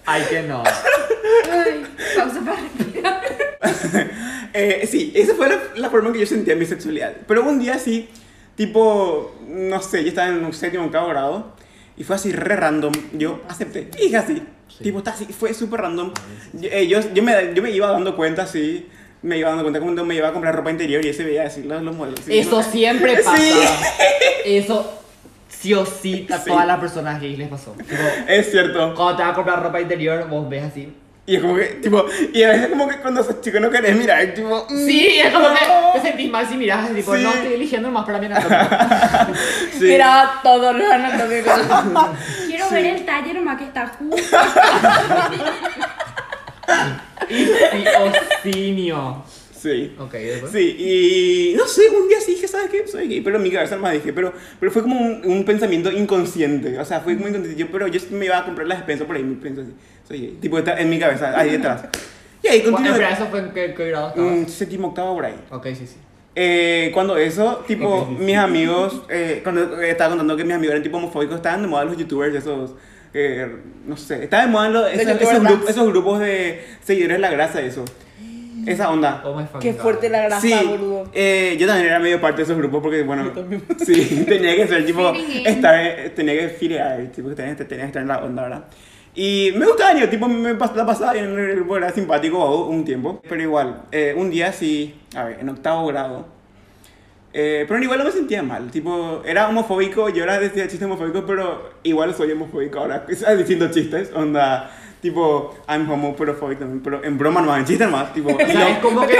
Ay, que no. Ay, pausa para respirar. Eh, sí, esa fue la, la forma en que yo sentía mi sexualidad. Pero un día sí, tipo, no sé, yo estaba en un séptimo o octavo grado y fue así re random. Yo acepté, y dije así, tipo, está así, fue súper random. Yo, eh, yo, yo me, yo me iba dando cuenta así, me iba dando cuenta cuando me iba a comprar ropa interior y ese veía así los, los modelos. así, Eso ¿no? siempre pasa. Sí. Eso sí o sí a Sí. todas las personas gays les pasó. Tipo, Es cierto. cuando te vas a comprar ropa interior, vos ves así. Y es como que, tipo, y a veces como que cuando sos chico no querés mirar, tipo, mm, Sí, es como no. que te sentís mal si mirás, tipo, Sí. no estoy eligiendo más para mí anatómico. Sí. Mira todos los anatómicos. Quiero Sí. ver el talle nomás que está justo. Y sí. Ok, después. Sí, y no sé, un día sí dije, ¿sabes qué? Soy gay, pero en mi cabeza más dije, pero, pero fue como un, un pensamiento inconsciente, o sea, fue muy inconsciente, yo, pero yo me iba a comprar la despensa por ahí, me pienso así, soy gay, tipo, está en mi cabeza, ahí detrás. Y ahí Bueno, continué, Espera, ¿eso fue en qué, qué grado estabas? un séptimo, octavo por ahí. Ok, sí, sí. Eh, cuando eso, tipo, Ok, sí, sí. mis amigos, eh, cuando eh, estaba contando que mis amigos eran tipo homofóbicos, estaban de moda los youtubers esos que, no sé, está de moda esos, esos grupos de seguidores de la grasa, eso. Esa onda. Oh my Qué God. fuerte la grasa, Sí, boludo. eh, yo también era medio parte de esos grupos porque, bueno, sí, tenía que ser tipo, estar, eh, tenía que filear, tipo, tenía, tenía que estar en la onda, ¿verdad? Y me gustaba, yo, tipo, me pas- la pasaba en el grupo, era simpático un tiempo, pero igual, eh, un día sí, a ver, en octavo grado, eh, pero igual no me sentía mal, tipo, era homofóbico, yo ahora decía chistes homofóbicos, pero igual soy homofóbico ahora, diciendo chistes, onda, tipo, I'm homophobic también, pero en broma nomás, en chistes más, tipo, O sea, es como que.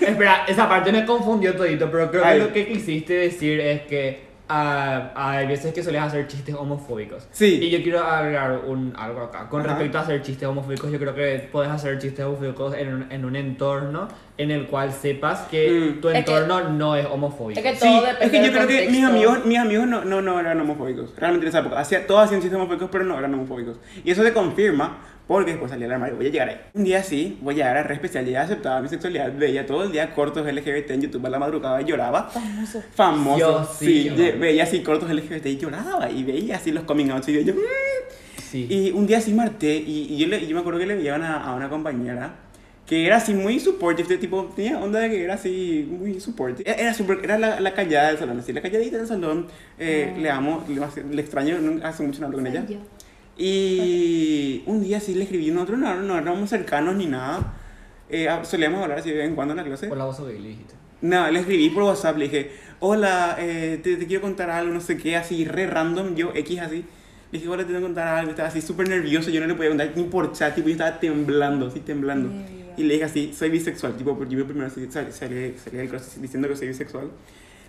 Espera, esa parte me confundió todito, pero creo que Ay. lo que quisiste decir es que ah, hay veces que sueles hacer chistes homofóbicos. Sí. Y yo quiero agregar un, algo acá. Con Ajá. respecto a hacer chistes homofóbicos, yo creo que puedes hacer chistes homofóbicos en un, en un entorno en el cual sepas que Mm. tu Es que- entorno no es homofóbico. es que Sí, Todo es depende que yo del creo que mis contexto. amigos, mis amigos no, no, no eran homofóbicos. Realmente en esa época. Hacía, todos hacían chistes homofóbicos, pero no eran homofóbicos. Y eso se confirma porque después salí al armario. Voy a llegar ahí. Un día sí, voy a llegar a re especial. Ya aceptaba mi sexualidad. Veía todo el día cortos LGBT en YouTube a la madrugada y lloraba. Famoso. Famoso. Yo sí, sí, yo. ye- veía así cortos LGBT y lloraba. Y veía así los coming outs y yo... "Mm". Sí. Y un día sí marté y, y yo, le, yo me acuerdo que le veían a, a una compañera que era así muy supportive, de tipo, tenía onda de que era así muy supportive. Era, era, super- era la, la callada del salón, así, la calladita del salón. eh, Ah. Le amo, le, le extraño, no- hace mucho no hablo con ella. Yo. Y un día sí le escribí, nosotros no, no éramos cercanos ni nada. Eh, ah, solíamos hablar así de vez en cuando en la clase. Por la voz le dijiste. No, le escribí por WhatsApp, le dije, hola, eh, te, te quiero contar algo, no sé qué, así, re random, yo, X así. Le dije, hola, te tengo que contar algo, estaba así súper nervioso, yo no le podía contar ni por chat, tipo, yo estaba temblando, así, temblando. Y le dije así, soy bisexual, tipo, porque yo primero salí, salí, salí del closet diciendo que soy bisexual.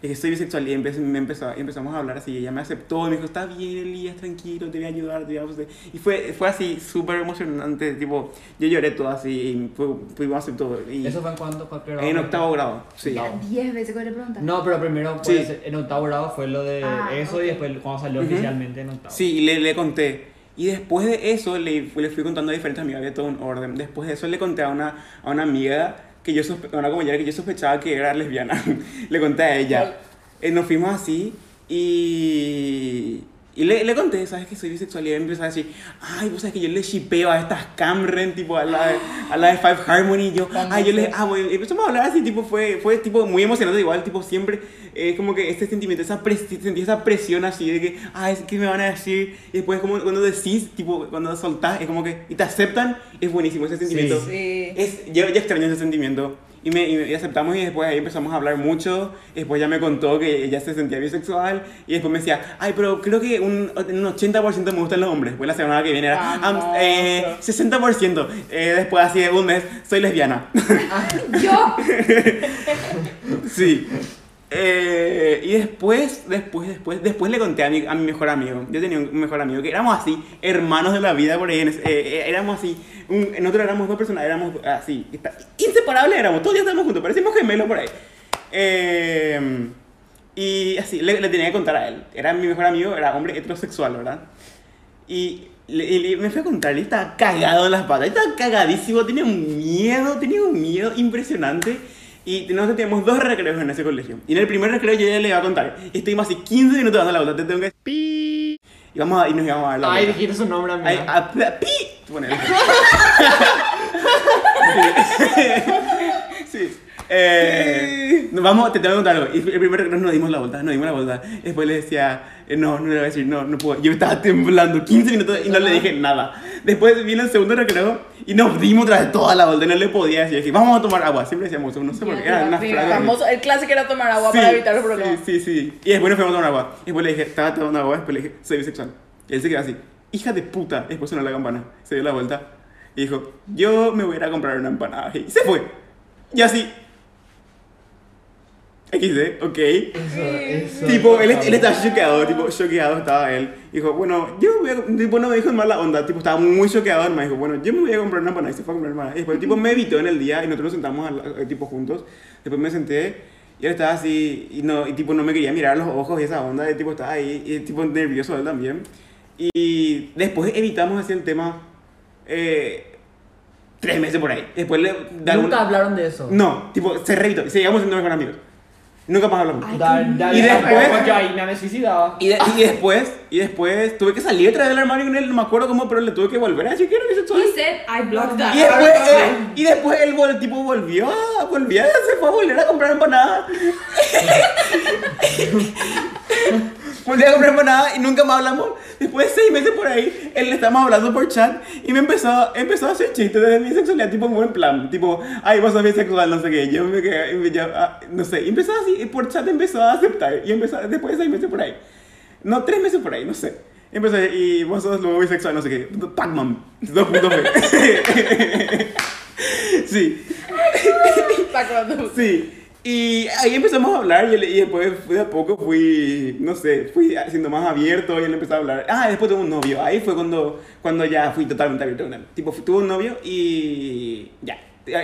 Le dije, soy bisexual, y empe- me empezó, empezamos a hablar así, y ella me aceptó, me dijo, está bien, Elías, tranquilo, te voy a ayudar, te voy a ayudar". Y fue, fue así, súper emocionante, tipo, yo lloré todo así, y fu- fuimos. Y ¿Eso fue en cuánto? ¿Cuál grado? en octavo grado, sí. Ya 10 veces que le preguntas. No, pero primero Sí. puede ser- en octavo grado fue lo de Ah, eso ok. y después cuando salió Ujú. oficialmente en octavo. Sí, y le, le conté. Y después de eso le, fui- le fui contando a diferentes amigas, había todo un orden. Después de eso le conté a una, a una amiga, que yo una compañera que yo sospechaba que era lesbiana. le conté a ella. Eh, nos fuimos así y... Y le, le conté, ¿sabes que soy bisexual? Y ella empezó a decir, ay, vos sabes que yo le shipeo a estas Camren, tipo a la, de- a la de Five Harmony. Y yo, ay, yo le amo. Y empezamos a hablar así, tipo, fue, fue tipo muy emocionante. Igual, tipo, siempre, eh, como que este sentimiento, esa sentí esa presión así de que, ay, ¿qué me van a decir? Y después, como cuando decís, tipo, cuando soltás, es como que, y te aceptan, es buenísimo ese sentimiento. Sí. Es, yo ya extraño ese sentimiento. Y, me, y, aceptamos y después ahí empezamos a hablar mucho. Después ya me contó que ella se sentía bisexual. Y después me decía, ay, pero creo que un, un 80% me gustan los hombres. Después la semana que viene era. "Am- eh, 60%. Eh, después así de un mes, soy lesbiana. Yo. sí. Eh, y después, después, después, después le conté a mi, a mi mejor amigo. Yo tenía un mejor amigo que éramos así, hermanos de la vida por ahí. eh, eh, éramos así. Un, nosotros éramos dos personas, éramos así. inseparables éramos, todos días estábamos juntos, parecíamos gemelos por ahí. Eh, y así, le, le tenía que contar a él. Era mi mejor amigo, era hombre heterosexual, ¿verdad? Y, le- le- me fui a contar, y estaba cagado en las patas, estaba cagadísimo, tenía un miedo, tenía un miedo impresionante. Y nosotros teníamos dos recreos en ese colegio. Y en el primer recreo yo ya le iba a contar. Y estuvimos así 15 minutos dando la vuelta, te tengo que... Pi. Y, vamos a, y nos íbamos a dar la Ay, dijiste su nombre a mí. Ay, a- pi. Ponele. sí. sí. Eh, nos vamos, te tengo que contar algo. Y el primer recreo nos dimos la vuelta, nos dimos la vuelta. Después le decía, eh, no, no le voy a decir, no, no puedo. Yo estaba temblando 15 minutos y no le dije nada. Después vino el segundo recreo y nos dimos otra vez toda la vuelta no le podía decir, dije, vamos a tomar agua. Siempre decíamos eso, no sé por qué, era una. Famoso, el clásico era tomar agua Sí, para evitar los problemas. Sí, sí, sí. Y después nos fuimos a tomar agua. Y después le dije, estaba tomando agua. Después le dije, soy bisexual. Y él se quedó así, hija de puta. Después sonó la campana. Se dio la vuelta. Y dijo, yo me voy a ir a comprar una empanada. Y se fue. Y así. XD, ok. Eso, eso. Tipo, él, él estaba choqueado, tipo, choqueado estaba él. Dijo, bueno, yo voy a, tipo, no me dijo en mala onda, tipo, estaba muy choqueado, me dijo, bueno, yo me voy a comprar una empanada y se fue a comprar una empanada. Y después, tipo, me evitó en el día y nosotros nos sentamos, al- tipo, juntos. Después me senté y él estaba así, y, no, y tipo, no me quería mirar a los ojos y esa onda, y tipo, estaba ahí, y tipo, nervioso él también. Y después evitamos así el tema, eh, tres meses por ahí. Después le... de algún- Nunca hablaron de eso. no, tipo, se reevitó, seguíamos siendo mejores amigos. Nunca más hablamos. Ay, Da- Y después- porque yo ahí me me suicidaba. Y, de- y después, y después tuve que salir otra vez del armario con él, no me acuerdo cómo, pero le tuve que volver a decir que era bisexual. He said I blocked that. Y después, él, y después el, vol- tipo volvió, volvió, se fue a volver a comprar empanadas. volvió a comprar empanadas y nunca más hablamos. Después de seis meses por ahí, él le estábamos hablando por chat y me empezó, empezó a hacer chistes de mi sexualidad, tipo en buen plan. Tipo, ay, vos sos bisexual, no sé qué. Yo me quedé, y yo, ah, no sé. Y empezó así, y por chat empezó a aceptar. Y empezó, después de seis meses por ahí. No, tres meses por ahí, no sé. Empezó, y vos sos luego bisexual, no sé qué. Pac-Man, 2.b. sí. Sí. Y ahí empezamos a hablar y, él- y después de a poco fui, no sé, fui siendo más abierto y él empezó a hablar. Ah, después tuve un novio. Ahí fue cuando, cuando ya fui totalmente abierto con él. Tipo, tuve un novio y ya.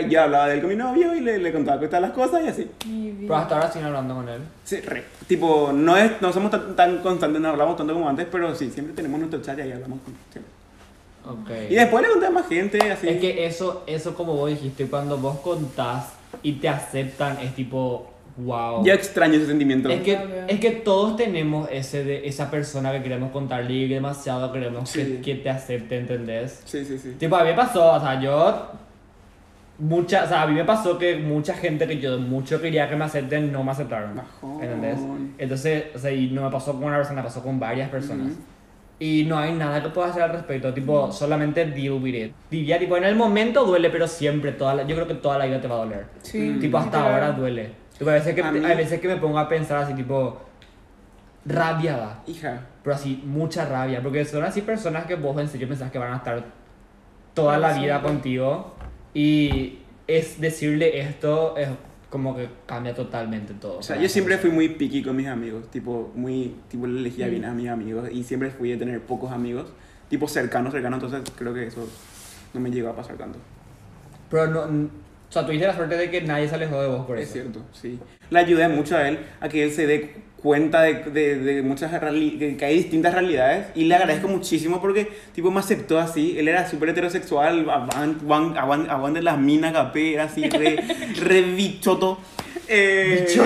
Yo hablaba de él con mi novio y le, le contaba que estaban las cosas y así. Pero hasta ahora siguen hablando con él. Sí, re. Tipo, no, es, no somos tan, tan constantes, no hablamos tanto como antes, pero sí, siempre tenemos nuestro chat y ahí hablamos con siempre. Ok. Y después le conté a más gente, así. Es que eso, eso como vos dijiste, cuando vos contás y te aceptan, es tipo, wow. Yo extraño ese sentimiento. Es que, es que todos tenemos ese de esa persona que queremos contarle y demasiado queremos Sí. que, que te acepte, ¿entendés? Sí, sí, sí. Tipo, a mí me pasó, o sea, yo. Mucha, o sea, a mí me pasó que mucha gente que yo mucho quería que me acepten no me aceptaron. Bajón. ¿Entendés? Entonces, o sea, y no me pasó con una persona, pasó con varias personas. Ujú. Y no hay nada que pueda hacer al respecto, tipo, solamente deal with it. Diría, tipo, en el momento duele, pero siempre, toda la- yo creo que toda la vida te va a doler. Sí. Tipo, hasta literal. ahora duele. Tipo, a veces que, A mí- hay veces que me pongo a pensar así, tipo, rabia da. Hija. Pero así, mucha rabia. Porque son así personas que vos en serio pensás que van a estar toda la vida contigo. Y es decirle esto, es como que cambia totalmente todo. O sea, yo siempre fui muy picky con mis amigos, tipo, muy, tipo, le elegía bien a mis amigos y siempre fui a tener pocos amigos, tipo, cercanos, cercanos, entonces creo que eso no me llegó a pasar tanto. Pero no. O sea, tuviste la suerte de que nadie se alejó de vos por es eso. cierto, sí. Le ayudé mucho a él a que él se dé cuenta de, de, de muchas que hay distintas realidades y le agradezco muchísimo porque, tipo, me aceptó así, él era súper heterosexual, aguante aguan, aguan, aguante las minas, capé, era así, re, re bichoto. Eh,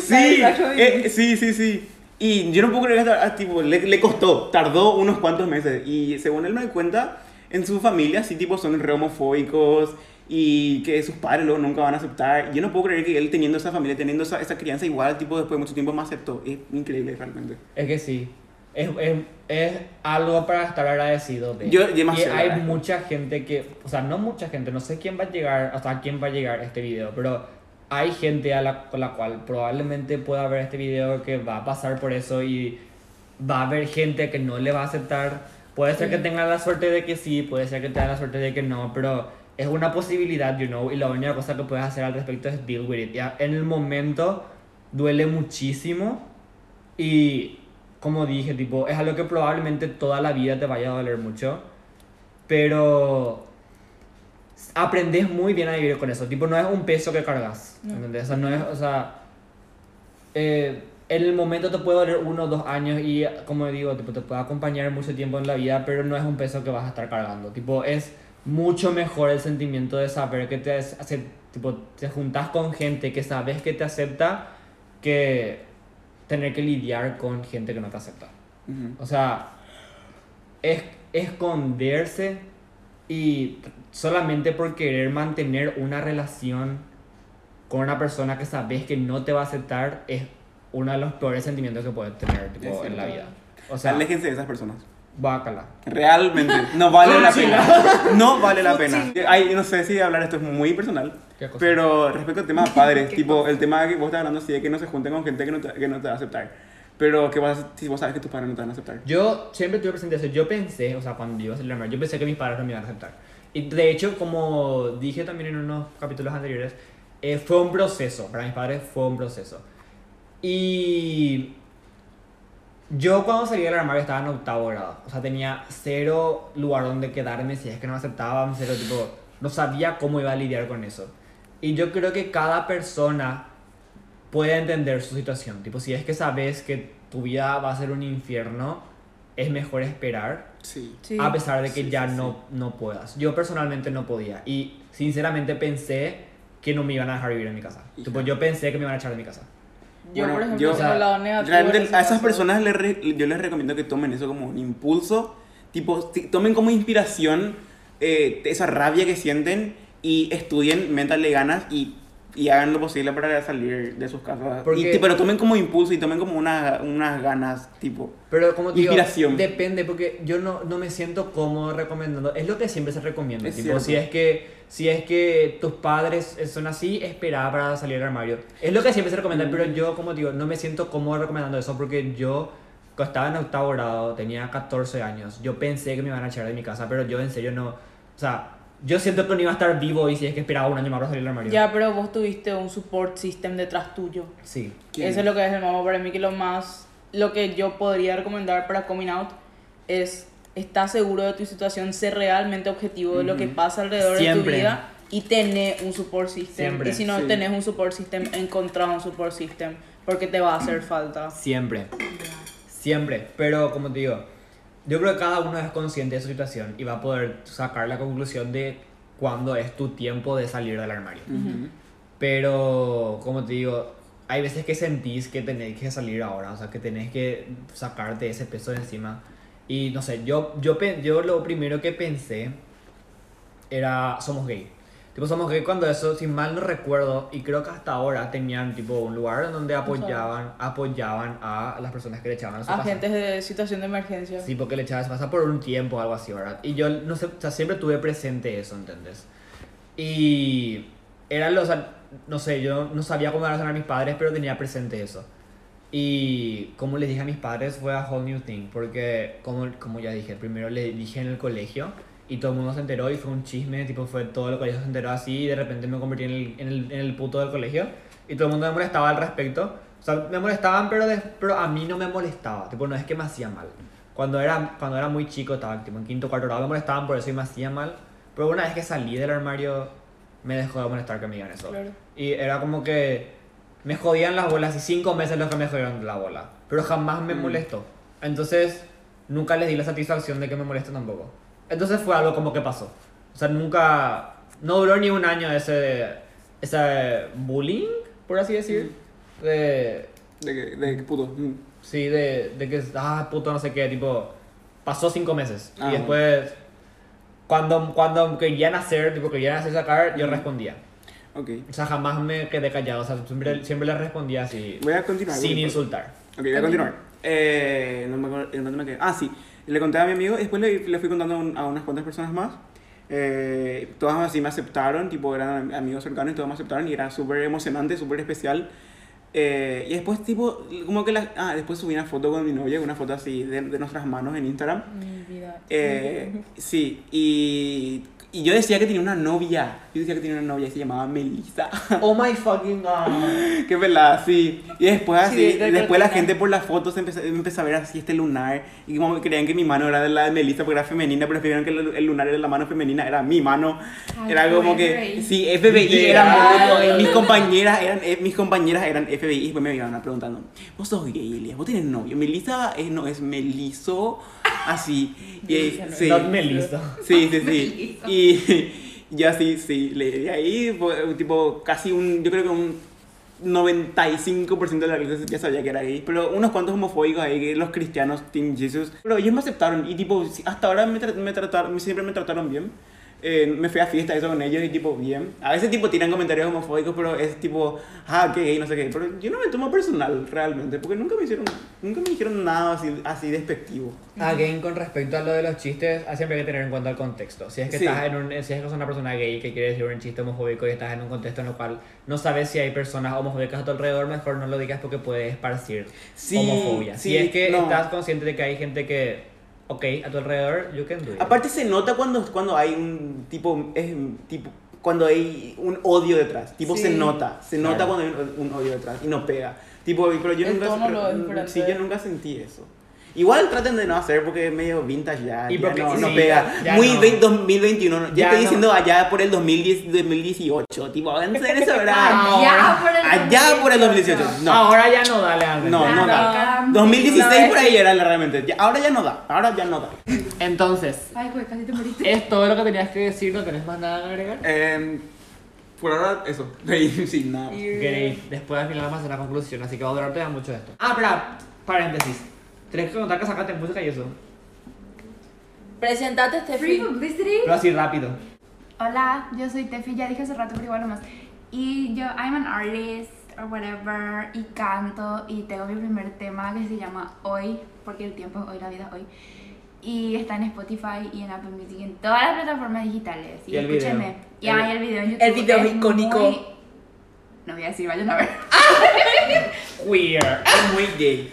Sí, Ay, Nacho, eh, sí, sí, sí. Y yo no puedo creer que hasta- ah, tipo, le, le costó, tardó unos cuantos meses. Y según él me cuenta, en su familia sí tipo son re homofóbicos y que sus padres luego nunca van a aceptar. Yo no puedo creer que él teniendo esa familia, teniendo esa, esa crianza igual, tipo después de mucho tiempo me aceptó. Es increíble realmente. Es que sí. Es, es, es algo para estar agradecido de. Yo y demasiado hay agradezco. mucha gente que, o sea, no mucha gente, no sé quién va a llegar, hasta a quién va a llegar este video, pero hay gente a la, con la cual probablemente pueda ver este video que va a pasar por eso y va a haber gente que no le va a aceptar. Puede ser que tengan la suerte de que sí, puede ser que tengan la suerte de que no, pero es una posibilidad, you know, y la única cosa que puedes hacer al respecto es deal with it. Ya, en el momento duele muchísimo y como dije, tipo, es algo que probablemente toda la vida te vaya a doler mucho, pero aprendes muy bien a vivir con eso. Tipo, no es un peso que cargas, No. ¿entendés? O sea, no es, o sea, eh, en el momento te puede doler uno o dos años y, como digo, tipo, te puede acompañar mucho tiempo en la vida, pero no es un peso que vas a estar cargando. Tipo, es mucho mejor el sentimiento de saber que te, hace, tipo, te juntas con gente que sabes que te acepta que tener que lidiar con gente que no te acepta. O sea, es esconderse y solamente por querer mantener una relación con una persona que sabes que no te va a aceptar es uno de los peores sentimientos que puedes tener tipo, en la vida. O sea, Aléjense de esas personas. Bácala. Realmente, no vale la pena. No vale la pena. Ay, no sé si hablar esto es muy personal, pero respecto al tema de padres, tipo, el tema que vos estás hablando, sí, de que no se junten con gente que no te, que no te va a aceptar. Pero, ¿qué pasa si vos sabes que tus padres no te van a aceptar? Yo siempre tuve presente eso. Yo pensé, o sea, cuando yo iba a a la yo pensé que mis padres no me iban a aceptar. Y de hecho, como dije también en unos capítulos anteriores, eh, fue un proceso. Para mis padres fue un proceso. Y yo cuando salí del armario estaba en octavo grado. O sea, tenía cero lugar donde quedarme si es que no me aceptaban. Cero, tipo, no sabía cómo iba a lidiar con eso. Y yo creo que cada persona puede entender su situación. Tipo, si es que sabes que tu vida va a ser un infierno, es mejor esperar Sí. Sí. a pesar de que Sí, ya sí, no, no puedas. Yo personalmente no podía y sinceramente pensé que no me iban a dejar vivir en mi casa. Tipo, yo pensé que me iban a echar de mi casa. Yo, Bueno, por ejemplo, yo- tengo o sea, el lado negativo. Realmente a esas caso. personas les re- yo les recomiendo que tomen eso como un impulso, tipo, ti- tomen como inspiración eh, esa rabia que sienten y estudien, métanle ganas y, y hagan lo posible para salir de sus casas. Porque- Y, pero tomen como impulso y tomen como una- unas ganas, tipo... Pero como te digo, Inspiración. depende porque yo no, no me siento cómodo recomendando. Es lo que siempre se recomienda. Es tipo, cierto. si es que si es que tus padres son así, espera para salir del armario. Es lo que siempre se recomienda, Mm. pero yo como digo, no me siento cómodo recomendando eso porque yo cuando estaba en octavo grado, tenía 14 años. Yo pensé que me iban a echar de mi casa, pero yo en serio no, o sea, yo siento que no iba a estar vivo y si es que esperaba un año más para salir del armario. Ya, pero vos tuviste un support system detrás tuyo. Sí. ¿Quién? Eso es lo que es el mamo para mí, que lo más, lo que yo podría recomendar para coming out es estar seguro de tu situación, ser realmente objetivo de lo que pasa alrededor Siempre. de tu vida y tener un support system. Siempre, y si no sí. tenés un support system, encontrar un support system, porque te va a hacer falta. Siempre. Siempre. Pero como te digo, yo creo que cada uno es consciente de su situación y va a poder sacar la conclusión de cuándo es tu tiempo de salir del armario. Pero, como te digo, hay veces que sentís que tenés que salir ahora, o sea, que tenés que sacarte ese peso de encima. Y no sé, yo, yo, yo lo primero que pensé era somos gay. Tipo, somos gay cuando eso, si mal no recuerdo, y creo que hasta ahora tenían tipo un lugar en donde apoyaban, apoyaban a las personas que le echaban a su. Agentes de situación de emergencia. Sí, porque le echaba a su casa por un tiempo o algo así, ¿verdad? Y yo, no sé, o sea, siempre tuve presente eso, ¿entendés? Y era lo, o sea, no sé, yo no sabía cómo relacionar a mis padres, pero tenía presente eso. Y como les dije a mis padres, fue a whole new thing, porque como, como ya dije, primero le dije en el colegio y todo el mundo se enteró y fue un chisme, tipo fue todo el colegio se enteró así y de repente me convertí en el, en el, en el puto del colegio y todo el mundo me molestaba al respecto. O sea, me molestaban, pero, de- pero a mí no me molestaba, tipo no es que me hacía mal. Cuando era, cuando era muy chico, estaba tipo, en quinto cuarto grado, me molestaban por eso y me hacía mal. Pero una vez que salí del armario, me dejó de molestar que me digan eso. Claro. Y era como que me jodían las bolas y cinco meses los que me jodieron la bola. Pero jamás me Mm. molestó. Entonces, nunca les di la satisfacción de que me molesten tampoco. Entonces fue algo como que pasó. O sea, nunca... No duró ni un año ese, ese bullying, por así decir. De, De que, de que puto. Mm. Sí, de, de que, ah, puto, no sé qué, tipo, pasó cinco meses. Ah, y después, cuando, cuando querían hacer, tipo, querían hacer sacar, yo Mm. respondía. Ok. O sea, jamás me quedé callado, o sea, siempre, siempre les respondía así, Voy a continuar. sin insultar. Ok, voy a continuar. Eh, no me acuerdo en dónde me quedé. Ah, sí. Le conté a mi amigo y después le, le fui contando a, un- a unas cuantas personas más. Eh, todas así me aceptaron, tipo eran amigos cercanos y todos me aceptaron y era súper emocionante, súper especial. Eh, y después, tipo, como que la, ah, después subí una foto con mi novia, una foto así de, de nuestras manos en Instagram. Mi vida. Eh, sí, y, y yo decía que tenía una novia. Yo decía que tenía una novia y se llamaba Melissa. Oh my fucking god. Qué pelada, sí. Y después Sí, así, de después la gente por las fotos empezó, empezó a ver así este lunar. Y como creían que mi mano era de la de Melissa porque era femenina, pero vieron que el, el lunar era la mano femenina, era mi mano. Ay, era como fue que, FBI. sí, FBI Literal. era como- mis compañeras eran, eh, mis compañeras eran FBI y después me iban preguntando, vos sos gay, Elias, vos tenés novio. Melissa es, no, es Meliso, así. Y, no. sí. Melissa. Sí, sí, sí. Y ya sí, sí, le de ahí tipo casi un, yo creo que un 95% de la clase ya sabía que era gay, pero unos cuantos homofóbicos ahí, que los cristianos, Team Jesus, pero ellos me aceptaron y tipo, hasta ahora me, tra- me trataron, siempre me trataron bien. Eh, me fui a fiesta eso con ellos y tipo, bien. A veces tipo tiran comentarios homofóbicos, pero es tipo, ah, qué gay, no sé qué. Pero yo no me tomo personal realmente, porque nunca me hicieron, nunca me dijeron nada así, así despectivo. Again, con respecto a lo de los chistes, ah, siempre hay que tener en cuenta el contexto. Si es que Sí. estás en un, si es que sos una persona gay que quiere decir un chiste homofóbico y estás en un contexto en el cual no sabes si hay personas homofóbicas a tu alrededor, mejor no lo digas porque puede esparcir Sí, homofobia. si sí, es que no. estás consciente de que hay gente que, ok, a tu alrededor, you can do it. Aparte se nota cuando, cuando hay un tipo, es, un tipo, cuando hay un odio detrás. Tipo Sí. se nota, se nota Claro. cuando hay un, un odio detrás y no pega. Tipo, pero yo El nunca, tono lo sí, yo nunca sentí eso. Igual traten de no hacer porque es medio vintage ya, Y ya porque- no, no sí, pega. ya Muy no. 20 2021, no. yo Ya estoy no. diciendo allá por el 2010, 2018, tipo, háganse en eso, ¿verdad? Allá por el Allá por el 2018. No. Ahora ya no, dale, Ángel. No, no Ya da. no. 2016 por ahí era realmente. Ya- ahora ya no da. Ahora ya no da. Entonces, Ay, güey, casi te moriste. ¿es todo lo que tenías que decir? ¿No tenés más nada que agregar? Eh, Por ahora, eso. Sí, nada. Great. Después al final vamos a hacer la conclusión, así que va a durar todavía mucho esto. Ah, espera, paréntesis. Tenés que contar que sacaste música y eso. Presentate, Free Steffi. publicity. Pero así rápido. Hola, yo soy Tefi, ya dije hace rato, pero igual nomás. Y yo, I'm an artist or whatever, y canto, y tengo mi primer tema que se llama Hoy, porque el tiempo es hoy, la vida es hoy. Y está en Spotify y en Apple Music, y en todas las plataformas digitales. Y, Y el escúchenme. video. Y El- hay el video en YouTube. el video es icónico. muy- No voy a decir, vayan a ver. Queer. Es muy gay.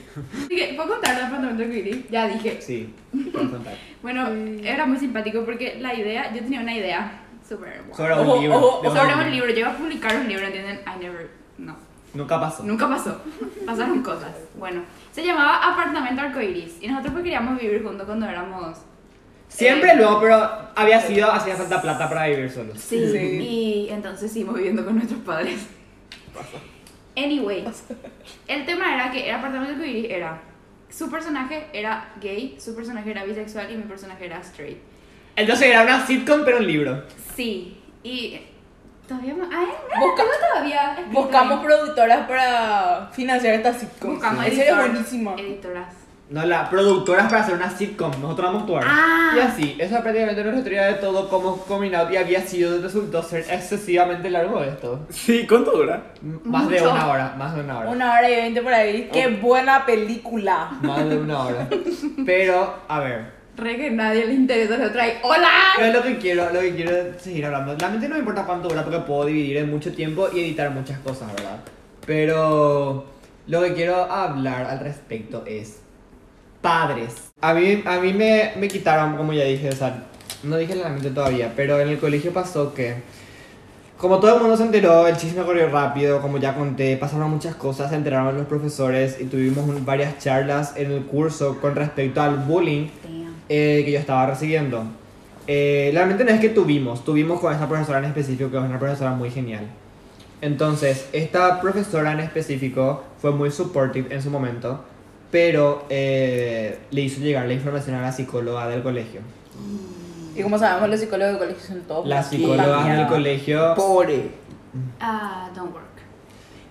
¿puedo contar el apartamento que viví? Ya dije. Sí, puedes contar. Bueno, era muy simpático porque la idea, yo tenía una idea. Sobre Ojo, un libro. Sobre un libro, yo iba a publicar un libro, ¿entienden? I never, no. Nunca pasó. Nunca pasó. Pasaron cosas. Bueno, se llamaba Apartamento Arcoiris y nosotros pues queríamos vivir juntos cuando éramos. Siempre eh, luego, pero había sido, hacía falta plata para vivir solos. Sí, Sí. y entonces seguimos viviendo con nuestros padres. Anyway, el tema era que el Apartamento Arcoiris era. Su personaje era gay, su personaje era bisexual y mi personaje era straight. Entonces era una sitcom, pero un libro. Sí, y. Todavía más. Ay, no, Busca- tengo todavía. escrito Buscamos ahí. productoras para financiar esta sitcom. Buscamos. Editoras. No, las productoras para hacer una sitcom. Nosotros vamos a actuar. Ah. Y así, eso es prácticamente nuestra teoría de todo, cómo coming out y había sido, resultó ser excesivamente largo esto. Sí, ¿cuánto dura? M- Más de Mucho. una hora, más de una hora. Una hora y veinte por ahí. Qué buena película. Más de una hora. Pero, a ver. Re que nadie le interesa, lo trae. ¡Hola! Yo lo que quiero, lo que quiero es seguir hablando. Realmente no me importa cuánto dura porque puedo dividir en mucho tiempo y editar muchas cosas, ¿verdad? Pero lo que quiero hablar al respecto es padres. A mí, a mí me, me quitaron, como ya dije, o sea, no dije realmente todavía, pero en el colegio pasó que, como todo el mundo se enteró, el chisme corrió rápido, como ya conté, pasaron muchas cosas, se enteraron los profesores y tuvimos un- varias charlas en el curso con respecto al bullying eh, que yo estaba recibiendo. Eh, realmente no es que tuvimos, tuvimos con esta profesora en específico, que es una profesora muy genial. Entonces, esta profesora en específico fue muy supportive en su momento, pero eh, le hizo llegar la información a la psicóloga del colegio. Y como sabemos, los psicólogos de colegio son todos. Las psicólogas del colegio... Pobre. Ah, don't work.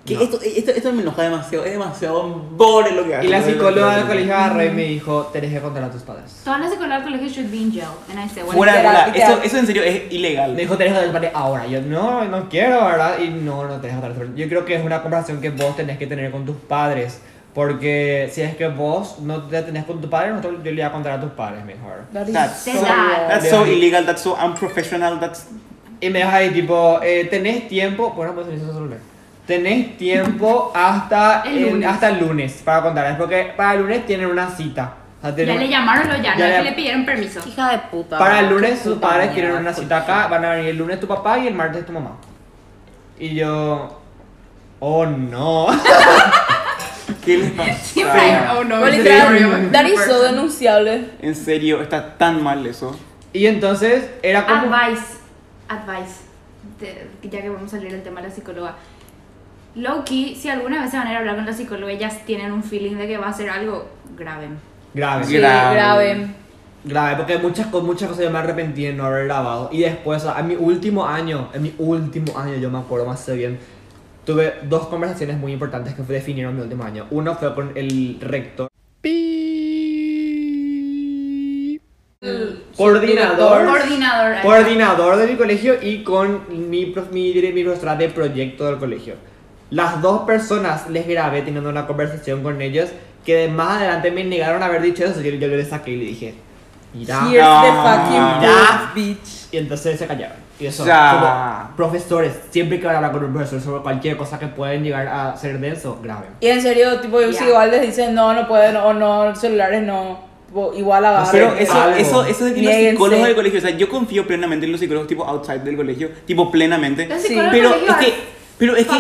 Que No. esto, esto, esto me enoja demasiado. Es demasiado pobre lo que hace. Y la psicóloga del colegio agarró y me dijo, tenés que contar a tus padres. Todas las psicólogas del colegio should be in jail. And I said, well, Fuera literal. Eso, eso en serio es ilegal. Me dijo, tenés que contar a tus padres ahora. Yo, no, no quiero, ¿verdad? Y no, no tenés que contar a tus padres. Yo creo que es una conversación que vos tenés que tener con tus padres. Porque si es que vos no te tenés con tus padres, nosotros, yo le voy a contar a tus padres mejor. That is That's so. That's so illegal, that's so unprofessional, that's... Y me dejas ahí tipo, eh, tenés tiempo, bueno, pues eso solo Tenés tiempo hasta El el, lunes. hasta el lunes para contarles, porque para el lunes tienen una cita. O sea, ya tienen- le llamaron lo ya, Ya le- le pidieron permiso. Hija de puta. para el lunes sus padres quieren una ¿por cita acá, van a venir el lunes tu papá y el martes tu mamá. Y yo, oh no. ¿Qué les pasa? Siempre hay- oh no, literal, a that is so denunciable. En serio, está tan mal eso. Y entonces era como... Advice. Advice. De- ya que vamos a salir del tema de la psicóloga. Low-key, si alguna vez se van a ir a hablar con la psicóloga, ellas tienen un feeling de que va a ser algo grave. Grave. Sí, Grave. grave. Grave, porque muchas, co- muchas cosas yo me arrepentí de no haber grabado. Y después, o sea, en mi último año, en mi último año, yo me acuerdo más bien, tuve dos conversaciones muy importantes que definieron mi último año. Uno fue con el rector. Coordinador. Coordinador. ahí Coordinador de mi colegio y con mi, mi, mi profesora de proyecto del colegio. Las dos personas les grabé teniendo una conversación con ellos que de más adelante me negaron a haber dicho eso. Yo, yo le saqué y le dije, mira. Here's the fucking bitch. Y entonces se callaron. Y eso, Ya. como profesores, siempre que van a hablar con un profesor sobre cualquier cosa que pueden llegar a ser denso, graben. Y en serio, tipo, si igual les dicen no, no pueden, o no, celulares no, tipo, igual agarren. Pero eso, algo. eso, eso de que los psicólogos del colegio, o sea, yo confío plenamente en los psicólogos tipo outside del colegio, tipo plenamente. Los Pero del es que Pero es que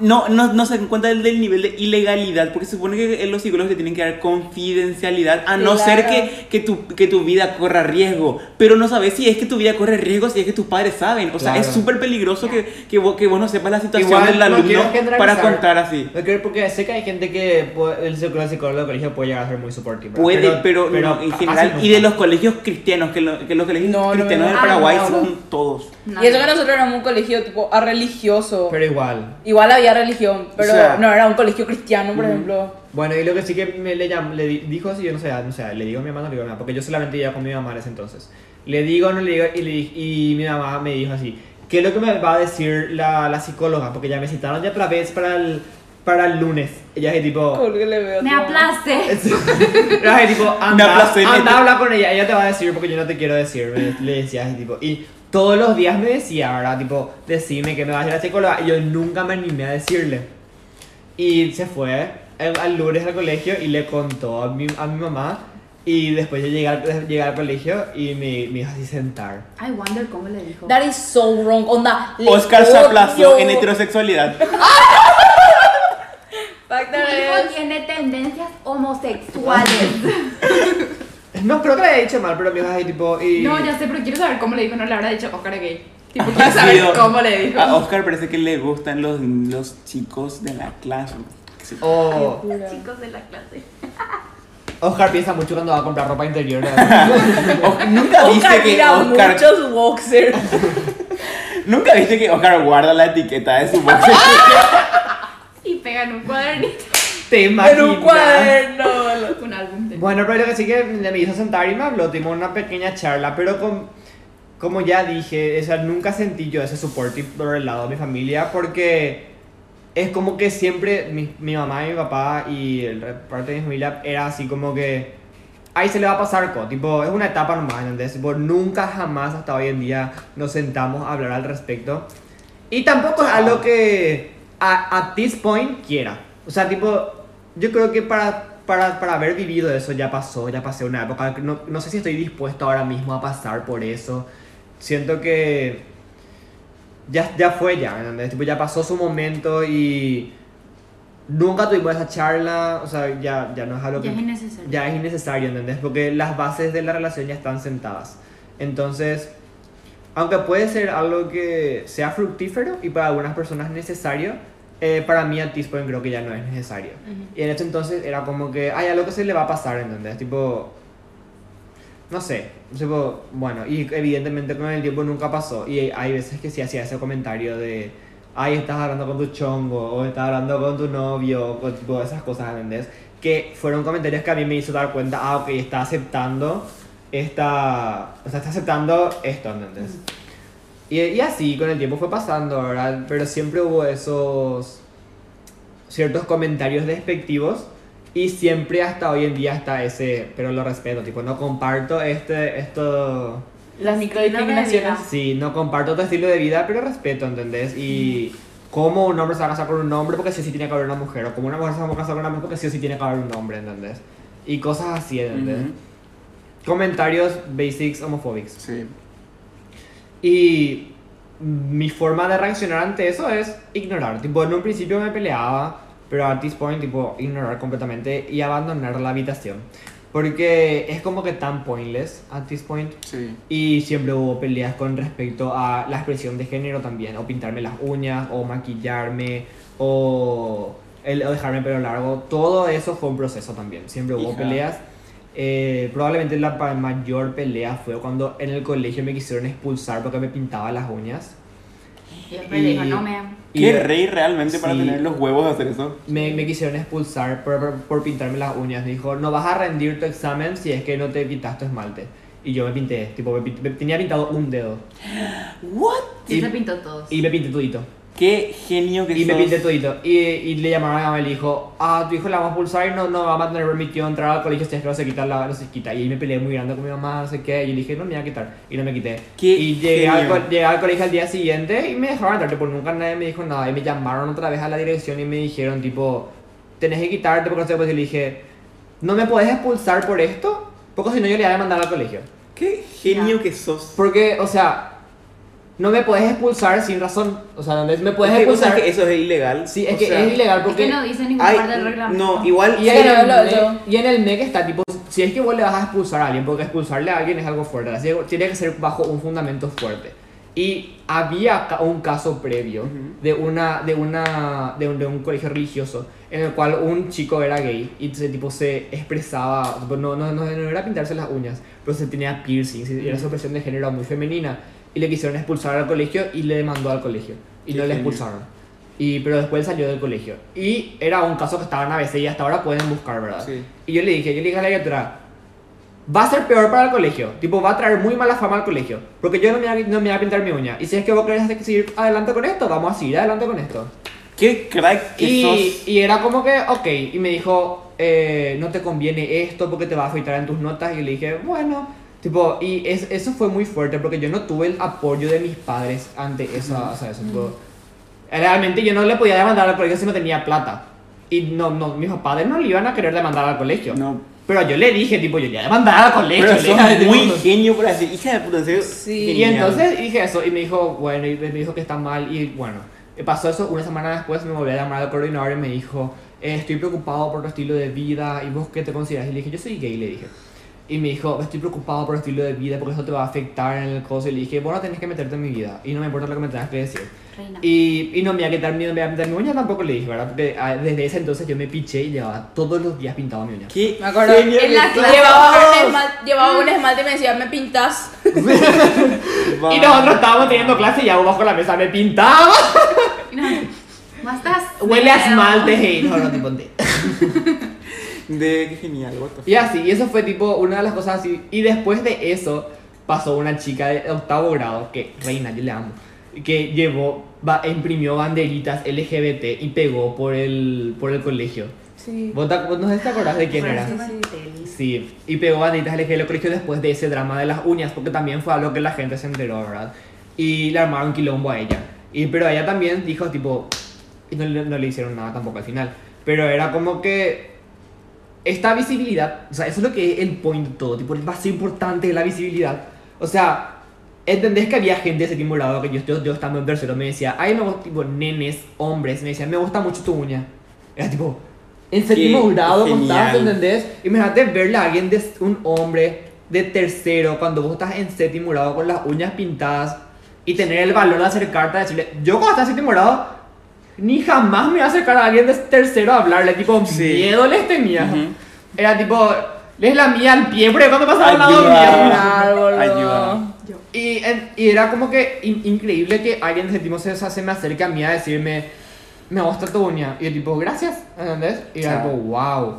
no, no, no se dan cuenta del, del nivel de ilegalidad, porque se supone que los psicólogos te tienen que dar confidencialidad, a no Claro. ser que, que, tu, que tu vida corra riesgo. Pero no sabes si es que tu vida corre riesgo, si es que tus padres saben. O sea, Claro. es súper peligroso que, que, vos, que vos no sepas la situación Igual, del no alumno quiero para contar así. No quiero porque sé que hay gente que puede- el psicólogo, el psicólogo del colegio puede llegar a ser muy supportive. ¿verdad? Puede, pero, no, en general, y de los colegios cristianos, que, lo- que los colegios No, no, cristianos no, del no. Paraguay Ah, no. son todos. Y eso que nosotros éramos un colegio tipo a religioso. Pero igual. Igual había religión, pero O sea- no era un colegio cristiano, por Ujú. ejemplo. Bueno, y lo que sí que me le, llam- le di- dijo, si yo no sé, no sé, le digo a mi mamá, no le digo a mi mamá, porque yo solamente iba con mi mamá en ese entonces. Le digo, no le digo, y, le y mi mamá me dijo así, ¿qué es lo que me va a decir la, la psicóloga? Porque ya me citaron ya otra vez para el, para el lunes. Ella es tipo... Como que le veo. Me aplaste. Era tipo, anda, aplacé, anda neta. a hablar con ella, ella te va a decir porque yo no te quiero decir, me- le decía así, tipo, y todos los días me decía, ¿verdad? Tipo, decime que me va a decir la psicóloga, y yo nunca me animé a decirle. Y se fue al lunes al colegio y le contó a mi, a mi mamá, y después yo llegué al, llegué al colegio y me, me hizo así sentar. I wonder cómo le dijo. That is so wrong. Onda. le Oscar se aplazó en heterosexualidad. Is- tiene tendencias homosexuales. No creo que le haya dicho mal, pero dijo así, tipo, y... No, ya sé, pero quiero saber cómo le dijo. No le habrá dicho Oscar es gay. Tipo, Ha quiero saber sido- cómo le dijo. A Oscar parece que le gustan los, los chicos de la clase. O Chicos de la clase. Oscar piensa mucho cuando va a comprar ropa interior. ¿Nunca Oscar viste que mira Oscar muchos boxers. ¿Nunca viste que Oscar guarda la etiqueta de su boxer? Y pegan un cuadernito. Te en imaginas. un cuaderno. Un álbum de. Bueno, pero lo que sí que me hizo sentar y me habló, tuvimos una pequeña charla, pero con, como ya dije, o sea, nunca sentí yo ese soporte por el lado de mi familia porque es como que siempre mi, mi mamá y mi papá y el parte de mi familia era así como que ahí se le va a pasar co, tipo, es una etapa nomás, ¿entendés? Tipo, nunca jamás hasta hoy en día nos sentamos a hablar al respecto. Y tampoco es algo que a, at this point quiera. O sea, tipo, yo creo que para, para, para haber vivido eso ya pasó, ya pasé una época. No, no sé si estoy dispuesto ahora mismo a pasar por eso. Siento que ya, ya fue ya, ¿entendés? Tipo, ya pasó su momento y nunca tuvimos esa charla. O sea, ya, ya no es algo Ya que es innecesario. ya es innecesario, ¿entendés? Porque las bases de la relación ya están sentadas. Entonces, aunque puede ser algo que sea fructífero y para algunas personas necesario, eh, para mí a T-Point creo que ya no es necesario. Y en ese entonces era como que hay algo que se le va a pasar, ¿entendés? Tipo, no sé, tipo, bueno, y evidentemente con el tiempo nunca pasó. Y hay veces que sí hacía ese comentario de, ay, estás hablando con tu chongo, o estás hablando con tu novio, o tipo esas cosas, ¿entendés? Que fueron comentarios que a mí me hizo dar cuenta, ah, ok, está aceptando esta, o sea, está aceptando esto, ¿entendés? Y, y así con el tiempo fue pasando, ¿verdad? Pero siempre hubo esos ciertos comentarios despectivos y siempre hasta hoy en día está ese, pero lo respeto, tipo, no comparto este, esto, Las microdiscriminaciones. sí, no comparto tu estilo de vida, pero respeto, ¿entendés? Y cómo un hombre se va a casar con un hombre porque sí o sí tiene que haber una mujer, o como una mujer se va a casar con una mujer porque sí o sí tiene que haber un hombre, ¿entendés? Y cosas así, ¿entendés? Comentarios basics homofóbicos. Sí. Y mi forma de reaccionar ante eso es ignorar. Tipo, en un principio me peleaba, pero at this point, tipo, ignorar completamente y abandonar la habitación. Porque es como que tan pointless at this point. Sí. Y siempre hubo peleas con respecto a la expresión de género también. O pintarme las uñas, o maquillarme, o, el, o dejarme el pelo largo. Todo eso fue un proceso también. Siempre hubo Hija. peleas. Eh, probablemente la mayor pelea fue cuando en el colegio me quisieron expulsar porque me pintaba las uñas. Y dijo, no me. Y Qué rey realmente para Sí. tener los huevos de hacer eso. me, me quisieron expulsar por, por, por pintarme las uñas. Me dijo, no vas a rendir tu examen si es que no te pintas tu esmalte. Y yo me pinté, tipo, me pint- me- tenía pintado un dedo. What? Sí, Y- se pintó todos. Y me pinté todito. Qué genio que Y me sos. pinté todito. Y, y le llamaron a mi mamá y le dijo, ah, tu hijo la vamos a pulsar y no, no va a tener permitido entrar al colegio si es que no se quita la, no se quita. Y ahí me peleé muy grande con mi mamá, no sé qué. Y yo le dije, no me voy a quitar. Y no me quité. Qué y llegué al, llegué al colegio al día siguiente y me dejaron entrar. Tipo, nunca nadie me dijo nada. Y me llamaron otra vez a la dirección y me dijeron, tipo, tenés que quitarte porque no sé. Pues y le dije, no me podés expulsar por esto, porque si no yo le voy a mandar al colegio. Qué genio Ya. que sos. Porque, o sea, no me puedes expulsar sin razón. O sea, me puedes Es que expulsar. que eso es ilegal. Sí, es O que sea, es ilegal Es porque. que no dice ninguna hay- parte del reglamento. no, igual. Y en, Sí, el lo- y en el NEC está tipo, si es que vos le vas a expulsar a alguien, porque expulsarle a alguien es algo fuerte, así que tiene que ser bajo un fundamento fuerte. Y había un caso previo Ujú. de una de una de un, de un colegio religioso en el cual un chico era gay y ese tipo se expresaba, no, no, no, no era pintarse las uñas, pero se tenía piercings y era su expresión de género muy femenina y le quisieron expulsar al colegio y le demandó al colegio y Qué no le genio. expulsaron. Y, pero después salió del colegio. Y era un caso que estaba en ABC y hasta ahora pueden buscar, ¿verdad? Sí. Y yo le dije, yo le dije a la directora, va a ser peor para el colegio. Tipo, va a traer muy mala fama al colegio. Porque yo no me, voy a- no me voy a pintar mi uña. Y si es que vos querés seguir adelante con esto, vamos a seguir adelante con esto. Qué crack que Y, sos. y era como que, ok. Y me dijo, eh, no te conviene esto porque te va a afectar en tus notas. Y le dije, bueno. Tipo, y es- eso fue muy fuerte porque yo no tuve el apoyo de mis padres ante eso. O sea, eso, tipo, realmente yo no le podía demandar al colegio si no tenía plata. Y no, no, mis padres no le iban a querer demandar al colegio. No. Pero yo le dije, tipo, yo le voy a demandar al colegio. Pero le dije, sos muy tipo, genio por decir, hija de puta, en serio. Sí. y genial. entonces dije eso y me dijo, bueno, y me dijo que está mal y bueno, pasó eso, una semana después me volví a llamar al coordinador y me dijo, eh, estoy preocupado por tu estilo de vida y vos qué te consideras. Y le dije, yo soy gay, le dije. Y me dijo, estoy preocupado por el estilo de vida porque eso te va a afectar en el coso. Y le dije, vos no tenés que meterte en mi vida y no me importa lo que me tengas que decir. Reina. Y, y no me voy a quitar mi, no me voy a pintar mi uña tampoco le dije, ¿verdad? Porque ah, desde ese entonces yo me piché y llevaba todos los días pintado mi uña. Qué Me acuerdo. genio En la clase. Llevaba un, esmalte, llevaba un esmalte y me decía, ¿me pintas? Y nosotros estábamos teniendo clase y ya bajo la mesa me pintaba. No, ¿cómo estás? Huele a esmalte, hey, no, no, tipo, de- De qué genial, what the fuck. Y así, y eso fue tipo una de las cosas así. Y después de eso, pasó una chica de octavo grado, que reina, yo le amo, que llevó, va, imprimió banderitas LGBT y pegó por el, por el colegio. Sí. ¿Vos, te- vos no sé si te acordás de quién era? Sí, y pegó banderitas LGBT en el colegio después de ese drama de las uñas, porque también fue algo que la gente se enteró, ¿verdad? Y le armaron quilombo a ella. Y, pero ella también dijo, tipo, y no le hicieron nada tampoco al final. Pero era como que esta visibilidad, o sea, eso es lo que es el point de todo, tipo, va a ser importante la visibilidad. O sea, ¿entendés que había gente de séptimo grado que yo, yo, yo estando en tercero me decía, ay, me gusta, tipo, nenes, hombres, me decían, me gusta mucho tu uña. Era tipo, en séptimo grado constante, ¿entendés? Imagínate verle a alguien, de, un hombre de tercero, cuando vos estás en séptimo grado con las uñas pintadas y tener el valor de acercarte a decirle, yo cuando estaba en séptimo grado, ni jamás me iba a acercar a alguien de tercero a hablarle, tipo, Sí. miedo les tenía. Ujú. Era tipo, les la mía al pie, porque cuando pasaba al lado Ayuda. mío. Ayuda. Y, en- y era como que in- increíble que alguien de séptimo se, se me acerque a mí a decirme, me gusta tu uña. Y yo tipo, gracias, ¿entendés? Y era tipo, wow.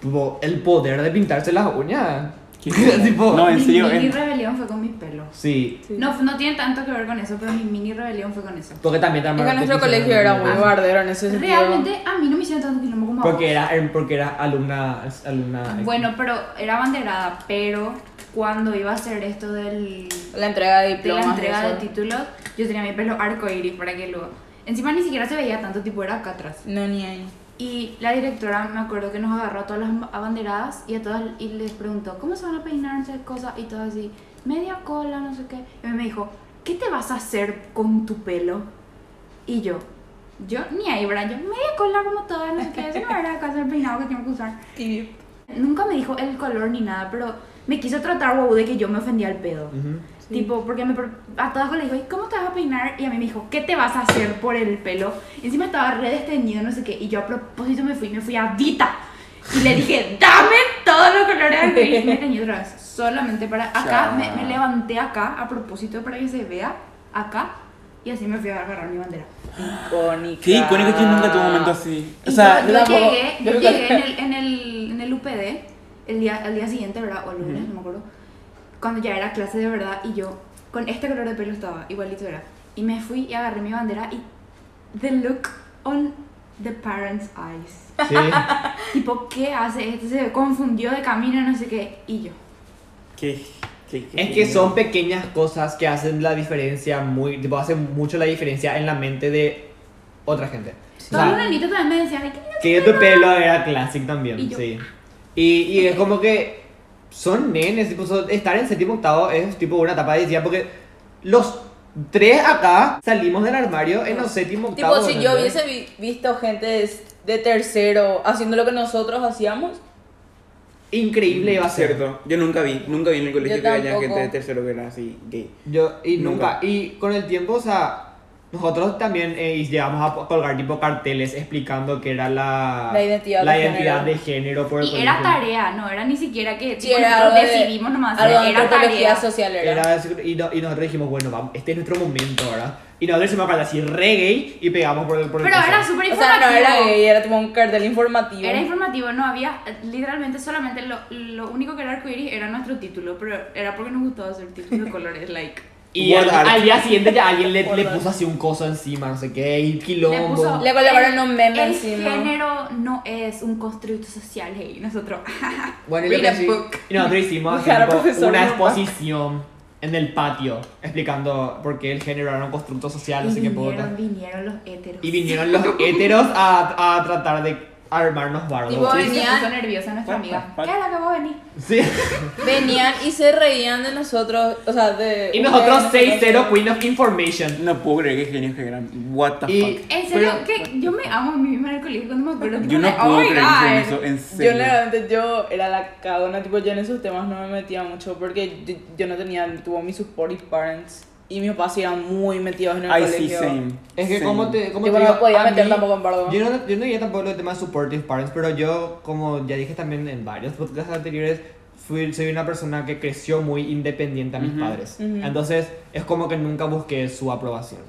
Tipo, el poder de pintarse las uñas. Tipo, No, en Mi serio. mini en- rebelión fue con mi pelo. sí. Sí. No, no tiene tanto que ver con eso, pero mi mini rebelión fue con eso. Porque también te Es que armaron- nuestro colegio era muy bardero en ese sentido. Realmente a mí no me hicieron tanto quilombo como a Porque vos. era, er, porque era alumna, alumna Bueno, pero era banderada, pero cuando iba a hacer esto del, La entrega de de la diplomas. entrega de títulos, yo tenía mi pelo arcoíris para que lo... Encima ni siquiera se veía tanto, tipo era acá atrás. No, ni ahí. Y la directora me acuerdo que nos agarró a todas las abanderadas y a todas y les preguntó, ¿cómo se van a peinar? No sé, cosas y todo así, media cola, no sé qué. Y me dijo, ¿qué te vas a hacer con tu pelo? Y yo, yo ni ahí, ¿verdad? Yo, media cola como todas, no sé qué, eso no era acá el peinado que tengo que usar. Tibio. Nunca me dijo el color ni nada, pero me quiso tratar wow de que yo me ofendía al pedo. Ujú. Tipo, porque me, a todas le dijo, "¿Y ¿cómo te vas a peinar? Y a mí me dijo, ¿qué te vas a hacer por el pelo? Encima estaba re desteñido, no sé qué. Y yo a propósito me fui, me fui a Vita. Y le dije, dame todos los colores del pelo. Y me teñí otra vez. Solamente para acá, me, me levanté acá a propósito para que se vea acá. Y así me fui a agarrar mi bandera. Icónica. Qué icónico que yo nunca tuve un momento así. O Y sea, yo, yo llegué, yo llegué en el, en, el, en el UPD el día, el día siguiente, ¿verdad? O el lunes, no me acuerdo. Cuando ya era clase de verdad y yo con este color de pelo estaba, igualito era. Y me fui y agarré mi bandera y the look on the parents' eyes. Sí. Tipo, ¿qué hace este? Se confundió de camino, no sé qué. Y yo. qué, qué Es que son pequeñas cosas que hacen la diferencia muy, tipo, hacen mucho la diferencia en la mente de otra gente. O Todos sea, también me decían, "Ay, qué lindo que tu pelo era classic también, Y yo. sí. Y, y es como que son nenes, tipo, son- estar en séptimo octavo es tipo una etapa de decía porque los tres acá salimos del armario en los séptimo octavo. Tipo, si yo ¿entendés? hubiese vi- visto gente de, de tercero haciendo lo que nosotros hacíamos, Increíble iba a ser. Cierto, yo nunca vi, nunca vi en el colegio Yo que haya tampoco. gente de tercero que era así gay. Yo, y Nunca. nunca. Y con el tiempo, o sea, nosotros también eh, llegamos a colgar tipo carteles explicando que era la, La identidad la de identidad género. de género por el Y era colegio. tarea, no era ni siquiera que tipo, era nosotros de, decidimos nomás, algo era tarea. social era. Era y, no- y nosotros dijimos, bueno, vamos, este es nuestro momento, ¿verdad? Y nosotros hicimos para así re gay y pegamos por el por el Pero coso. era súper O sea, informativo. no era gay, era tipo un cartel informativo. Era informativo, no había, literalmente solamente lo, lo único que era arcoíris era nuestro título, pero era porque nos gustaba hacer títulos de colores, like. Y al, día siguiente ya alguien le, le puso así un coso encima, no sé qué, y Le quilombo. puso, Le colocaron el- un meme el encima. género no es un constructo social, hey, nosotros. Bueno, y, Read lo a que sí- book. y nosotros hicimos así, tipo, una exposición en el patio explicando por qué el género era un constructo social, no y sé qué puedo. vinieron, vinieron los héteros. Y vinieron los héteros a, a tratar de armarnos bardos. Tipo, Y se venían- puso nerviosa nuestra What amiga. ¿Qué es la que va a venir? Sí. Venían y se reían de nosotros, o sea, de... Y nosotros ustedes, 6-0 Queen of Information. No puedo creer que genios que eran. What the Y- fuck. En serio, Pero- que yo me amo a mí misma en el colegio cuando me acuerdo. tipo Yo no de, puedo "Oh creer que God". eso, en Yo serio. realmente yo era la cagona, tipo yo en esos temas no me metía mucho porque yo, yo no tenía, tuvo mis supportive parents y mis papás sí eran muy metidos en el Ay, sí, colegio. same. Es que same. como te, Tipo, te no digo, podía a meter mí- tampoco en bardo. Yo no, yo no diría tampoco los temas supportive parents, pero yo, como ya dije también en varios podcasts anteriores, fui, soy una persona que creció muy independiente a mis Ujú. padres. Ujú. Entonces, es como que nunca busqué su aprobación.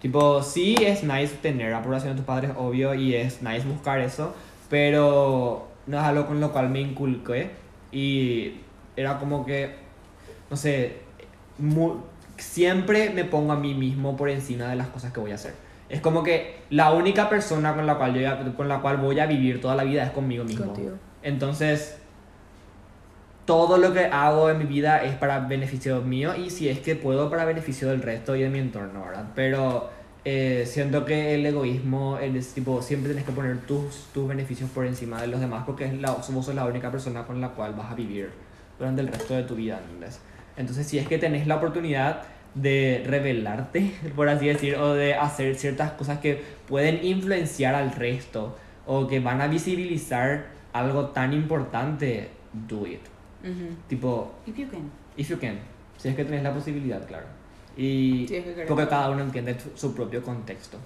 Tipo, sí es nice tener aprobación de tus padres, obvio, y es nice buscar eso, pero no es algo con lo cual me inculqué. Y era como que, no sé, mu- siempre me pongo a mí mismo por encima de las cosas que voy a hacer. Es como que la única persona con la cual, yo, con la cual voy a vivir toda la vida es conmigo mismo. Contigo. Entonces, todo lo que hago en mi vida es para beneficio mío y si es que puedo para beneficio del resto y de mi entorno, ¿verdad? Pero eh, siento que el egoísmo es tipo, siempre tienes que poner tus, tus beneficios por encima de los demás porque es la, vos sos la única persona con la cual vas a vivir durante el resto de tu vida, ¿entendés? Entonces, si es que tenés la oportunidad de revelarte, por así decir, o de hacer ciertas cosas que pueden influenciar al resto o que van a visibilizar algo tan importante, do it. Tipo, If you can. if you can. Si es que tenés la posibilidad, claro. Y Si es que porque cada uno entiende su propio contexto.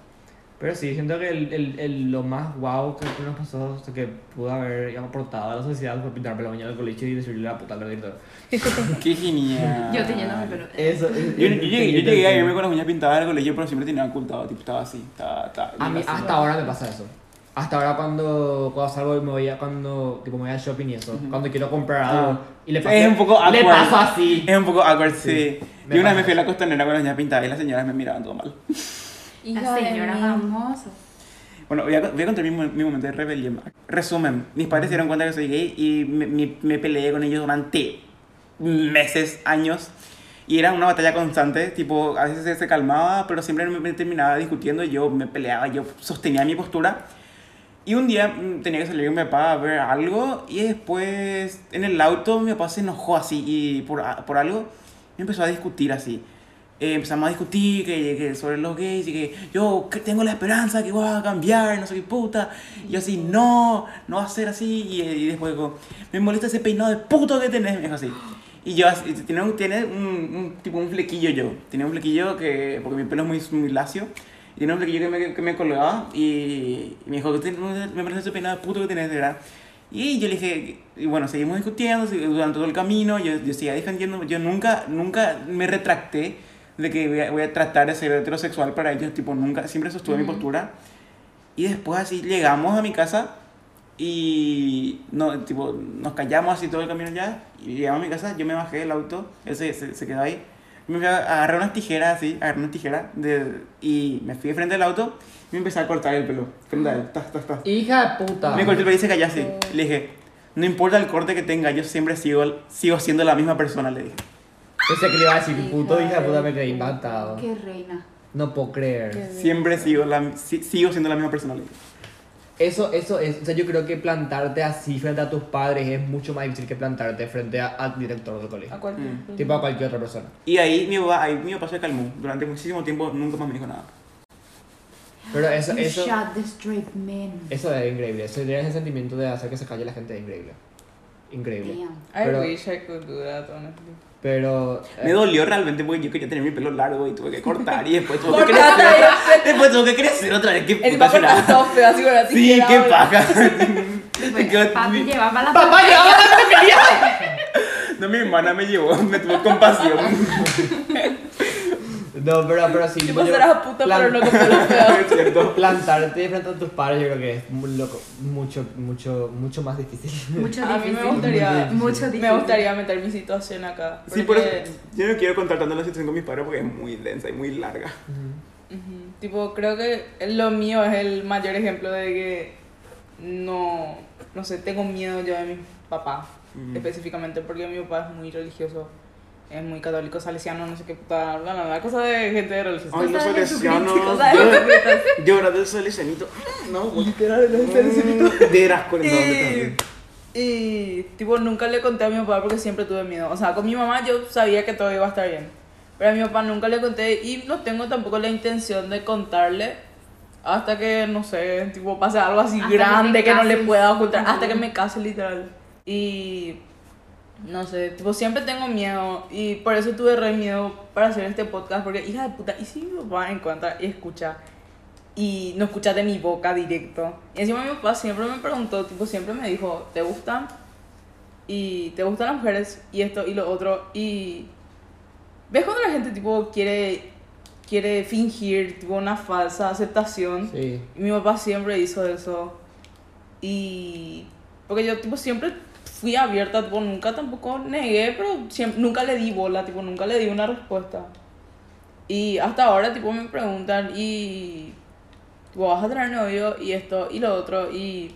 Pero sí, siento que el, el, el- lo más wow que nos pasó, o sea, que pudo haber aportado a la sociedad fue pintarme la uña del colegio y decirle la puta al director. Qué genial. Yo teniendo mi pelo. Eso. Yo, yo llegué, yo llegué a irme con las uñas pintadas al colegio, pero siempre tenía ocultado, tipo, estaba así, estaba, estaba A mí así. hasta ahora me pasa eso. Hasta ahora cuando, cuando salgo y me voy a, cuando, tipo, me voy al shopping y eso, Ujú. cuando quiero comprar algo Ah. y le Es paso, un poco le paso así. Es un poco awkward, sí. Sí, me Yo una vez me fui a la costanera con las uñas pintadas y las señoras me miraban todo mal. Hija La de señora famosa. Bueno, voy a, voy a contar mi, mi momento de rebelión. Resumen, mis padres se dieron cuenta que soy gay y me, me- me peleé con ellos durante meses, años. Y era una batalla constante, tipo, a veces se, se calmaba, pero siempre me, me terminaba discutiendo, yo me peleaba, yo sostenía mi postura. Y un día mm, tenía que salir con mi papá a ver algo y después en el auto mi papá se enojó así y por, por algo me empezó a discutir así. Eh, empezamos a discutir que, que sobre los gays y que yo que tengo la esperanza que voy a cambiar, no sé qué puta. Y yo así, no, no va a ser así. Y, y después digo, me molesta ese peinado de puto que tenés, me dijo así. Y yo tiene, un, tiene un, un- tipo un flequillo yo. Tenía un flequillo que, porque mi pelo es muy, muy lacio. Y tenía un flequillo que me, que me colgaba y, y me dijo, "Usted no- me parece ese peinado de puto que tenés, de verdad. Y yo le dije, y bueno, seguimos discutiendo durante todo el camino, yo, yo seguía defendiendo, yo nunca, nunca me retracté de que voy a, voy a tratar de ser heterosexual para ellos, tipo, nunca, siempre sostuve mi Ujú. postura. Y después así llegamos a mi casa y no, tipo, nos callamos así todo el camino ya, y llegamos a mi casa, yo me bajé del auto, él se, se, se quedó ahí, me fui a agarrar unas tijeras así, agarré una tijera de, y me fui de frente del auto y me empecé a cortar el pelo, frente a él, tas, tas, tas. Hija de puta. Me corté el pelo y se calló así. Le dije, no importa el corte que tenga, yo siempre sigo, sigo siendo la misma persona, le dije. Pensé que le iba a decir, puto Hija puta, me quedé impactado. Qué reina. No puedo creer. Siempre sigo, la, si- sigo siendo la misma persona, le dije. Eso, eso es, o sea, yo creo que plantarte así frente a tus padres es mucho más difícil que plantarte frente a- al director del colegio. A cualquier. Mm. Tipo a cualquier otra persona. Y ahí mi papá, ahí mi papá se calmó. Durante muchísimo tiempo nunca más me dijo nada. Pero eso, You eso, shot the straight men. eso es increíble. Ese, ese sentimiento de hacer que se calle la gente es increíble. Increíble. Damn. I Pero- wish I could do that, honestly. Pero... Me eh, dolió realmente porque yo quería tener mi pelo largo y tuve que cortar y después tuve que crecer. ahí, Después tuve que crecer otra vez. Qué El puta así con la Sí, qué paja. Después, Qué- papi llevaba la ¡Papá, ya! No, mi hermana me llevó, me tuvo compasión. No, pero, pero sí. Tipo, yo- serás puta, plan- pero no cierto. Plantarte frente a tus padres yo creo que es muy loco, mucho, mucho, mucho más difícil. Mucho A mí difícil. me gustaría, Mucho difícil. me gustaría meter mi situación acá. Sí, por eso yo no quiero contar tanto la situación con mis padres porque es muy densa y muy larga. ujú, tipo, creo que lo mío es el mayor ejemplo de que no, no sé, tengo miedo yo de mi papá, Mm. específicamente, porque mi papá es muy religioso, es muy católico, salesiano, no sé qué puta, bla, bla, bla, cosa de gente religiosa. Ay, los de salesianos. De era del salesianito. No, Literal, los salesianitos. De Erasco, Y, ¿dónde y, tipo, nunca le conté a mi papá porque siempre tuve miedo. O sea, con mi mamá yo sabía que todo iba a estar bien. Pero a mi papá nunca le conté y no tengo tampoco la intención de contarle hasta que, no sé, tipo, pase algo así Hasta que grande te que, no le pueda ocultar. Hasta que me case, literal. Y, no sé, tipo, siempre tengo miedo y por eso tuve re miedo para hacer este podcast porque, hija de puta, ¿y si mi papá encuentra y escucha? y no escucha de mi boca directo. Y encima mi papá siempre me preguntó, tipo, siempre me dijo, ¿te gustan? Y te gustan las mujeres y esto y lo otro. Y ves cuando la gente tipo quiere quiere fingir tipo una falsa aceptación. Sí. Y mi papá siempre hizo eso. Y porque yo tipo siempre fui abierta, tipo nunca tampoco negué, pero siempre, nunca le di bola, tipo nunca le di una respuesta. Y hasta ahora tipo me preguntan y tipo vas a tener novio y esto y lo otro y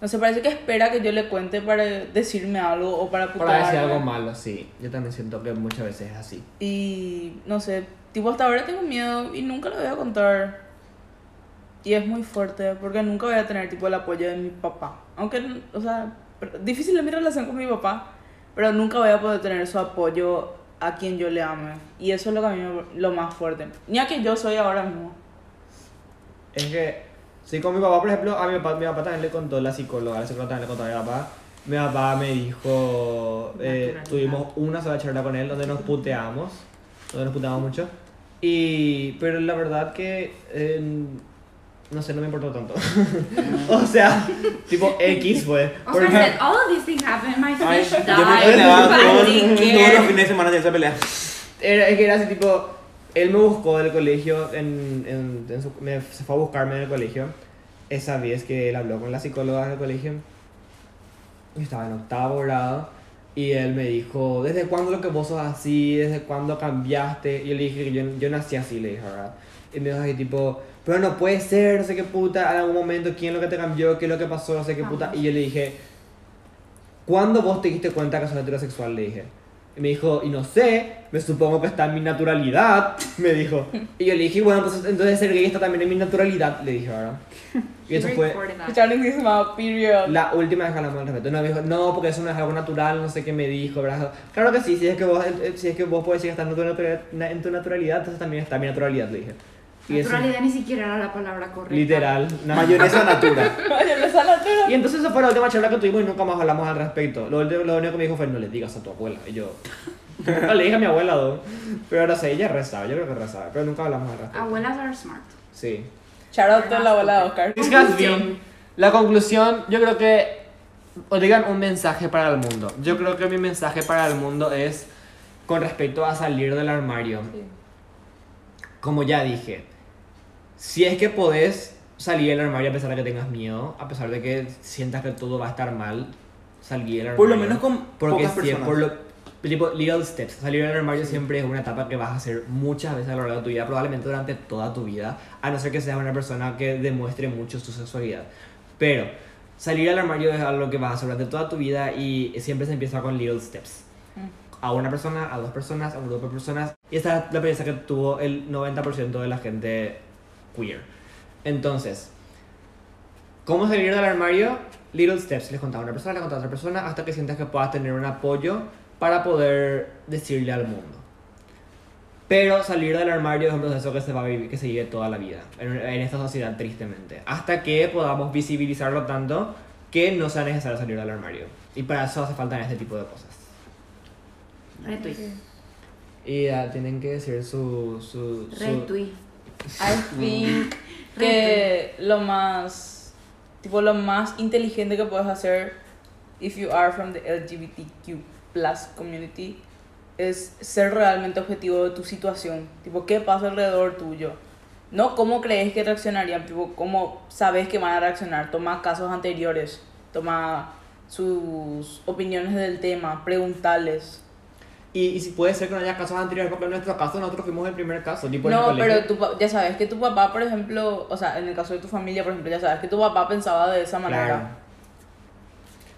no sé, parece que espera que yo le cuente para decirme algo o para Para decir algo malo, sí. Yo también siento que muchas veces es así. Y no sé, tipo hasta ahora tengo miedo y nunca lo voy a contar. Y es muy fuerte porque nunca voy a tener tipo el apoyo de mi papá. Aunque, o sea, difícil es mi relación con mi papá, pero nunca voy a poder tener su apoyo a quien yo le ame. Y eso es lo que a mí me, lo más fuerte. Ni a quien yo soy ahora mismo. Es que, sí, con mi papá, por ejemplo, a mi papá, mi papá también le contó la psicóloga, la psicóloga también le contó a mi papá. Mi papá me dijo, eh, tuvimos una sola charla con él donde nos puteamos, donde nos puteamos mucho. Y, pero la verdad que, eh, no sé, no me importó tanto. o sea, tipo X fue. Oscar Porque- said, all of these things happen. My Ay, fish yo me died. peleaba I todos, los fines de semana de esa pelea. Era, es que era así tipo, él me buscó del colegio, en, en, en su- me, se fue a buscarme en el colegio, esa vez que él habló con la psicóloga del colegio, yo estaba en octavo grado, y él me dijo, ¿desde cuándo lo que vos sos así? ¿Desde cuándo cambiaste? Y yo le dije que yo, yo nací así, le dije, ¿verdad? Y me dijo así tipo, pero no puede ser, no sé qué puta, en algún momento, ¿quién es lo que te cambió? ¿Qué es lo que pasó? No sé qué puta. Y yo le dije, ¿Cuándo vos te diste cuenta que sos heterosexual? Le dije. Y me dijo, y no sé, me supongo que está en mi naturalidad, me dijo. Y yo le dije, bueno, pues entonces ser gay está también en mi naturalidad, le dije, ¿verdad? Y eso fue. Escucharon que se llamaba Period. la última vez que hablamos al respecto. No, me dijo, no, porque eso no es algo natural, no sé qué me dijo, ¿verdad? Claro que sí, si es que vos, eh, si es que vos puedes decir que en tu naturalidad, entonces también está en mi naturalidad, le dije. Y eso, Naturalidad ni siquiera era la palabra correcta. literal. Mayonesa natura. Mayonesa natura. Y entonces esa fue la última charla que tuvimos y nunca más hablamos al respecto. Lo, lo único que me dijo fue, no le digas a tu abuela. Y yo, nunca le dije a mi abuela, ¿no? Pero ahora sé, ella rezaba, yo creo que rezaba, pero nunca hablamos al respecto. Abuelas are smart. Sí. Shout out a la abuela de Oscar. Been- La conclusión, yo creo que, o digan un mensaje para el mundo. Yo creo que mi mensaje para el mundo es con respecto a salir del armario. Como ya dije, si es que podés salir del armario a pesar de que tengas miedo, a pesar de que sientas que todo va a estar mal, salir del armario. Por lo menos con Porque pocas sí, personas. por lo, tipo, little steps. Salir del armario siempre es una etapa que vas a hacer muchas veces a lo largo de tu vida, probablemente durante toda tu vida, a no ser que seas una persona que demuestre mucho su sexualidad. Pero salir del armario es algo que vas a hacer durante toda tu vida y siempre se empieza con little steps. A una persona, a dos personas, a un grupo de personas. Y esa es la experiencia que tuvo el 90% de la gente queer. Entonces, ¿Cómo salir del armario? Little steps. Les contaba a una persona, le contaba a otra persona, hasta que sientas que puedas tener un apoyo para poder decirle al mundo. Pero salir del armario es un proceso que se va a vivir, que se vive toda la vida, en, en esta sociedad tristemente. Hasta que podamos visibilizarlo tanto que no sea necesario salir del armario. Y para eso hace falta este tipo de cosas. Retweet. Y ah, tienen que decir su... su, su- Retweet. I think que lo más tipo lo más inteligente que puedes hacer if you are from the LGBTQ plus community es ser realmente objetivo de tu situación. Tipo qué pasa alrededor tuyo no cómo crees que reaccionarían tipo cómo sabes que van a reaccionar. Toma casos anteriores toma sus opiniones del tema preguntarles Y, y si puede ser que no haya casos anteriores, porque en nuestro caso nosotros fuimos el primer caso. Tipo en el No, colegio. pero tu, pa- ya sabes que tu papá, por ejemplo, o sea, en el caso de tu familia, por ejemplo, ya sabes que tu papá pensaba de esa manera. Claro.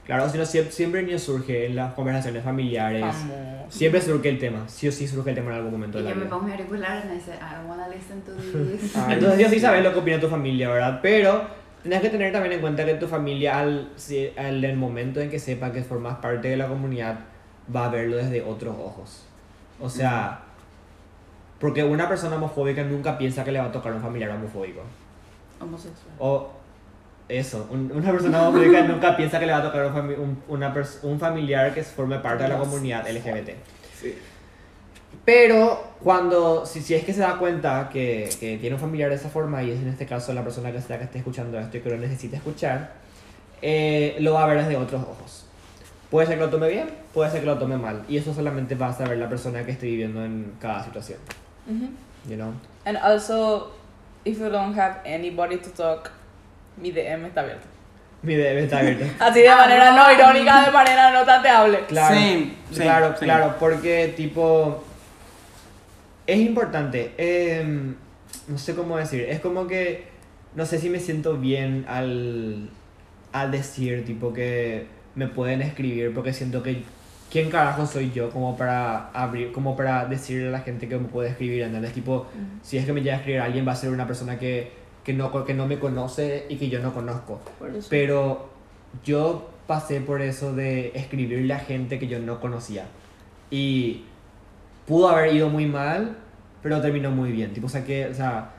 Claro, si no, siempre, siempre ni surge en las conversaciones familiares. Vamos. Siempre surge el tema. Sí o sí surge el tema en algún momento Y de yo la me vida. pongo mi auricular y me dice, I wanna listen to this. Entonces yo sí sabes lo que opina tu familia, ¿verdad? Pero tienes que tener también en cuenta que tu familia, al, si- al el momento en que sepa que formas parte de la comunidad, va a verlo desde otros ojos. O sea, porque una persona homofóbica nunca piensa que le va a tocar un familiar homofóbico. Homosexual. O eso, un- una persona homofóbica nunca piensa que le va a tocar un, fami- un- una un familiar que forme parte de la comunidad LGBT. Sí. Pero cuando, si, si es que se da cuenta que, que tiene un familiar de esa forma, y es en este caso la persona que sea que esté escuchando esto y que lo necesite escuchar, eh, lo va a ver desde otros ojos. Puede ser que lo tome bien, puede ser que lo tome mal. Y eso solamente va a saber la persona que esté viviendo en cada situación. Ujú. You know? And also, if you don't have anybody to talk, mi DM está abierto. Mi DM está abierto. Así de manera no irónica, de manera no tanteable. Claro, Same, same, claro, same. claro, porque tipo es importante. em, no sé cómo decir, es como que no sé si me siento bien al al decir tipo que me pueden escribir porque siento que quién carajo soy yo como para abrir como para decirle a la gente que me puede escribir, ¿entendés? Tipo, si es que me llega a escribir alguien va a ser una persona que que no que no me conoce y que yo no conozco. Pero yo pasé por eso de escribirle a gente que yo no conocía. Y pudo haber ido muy mal, pero terminó muy bien. Tipo, o sea, que, o sea,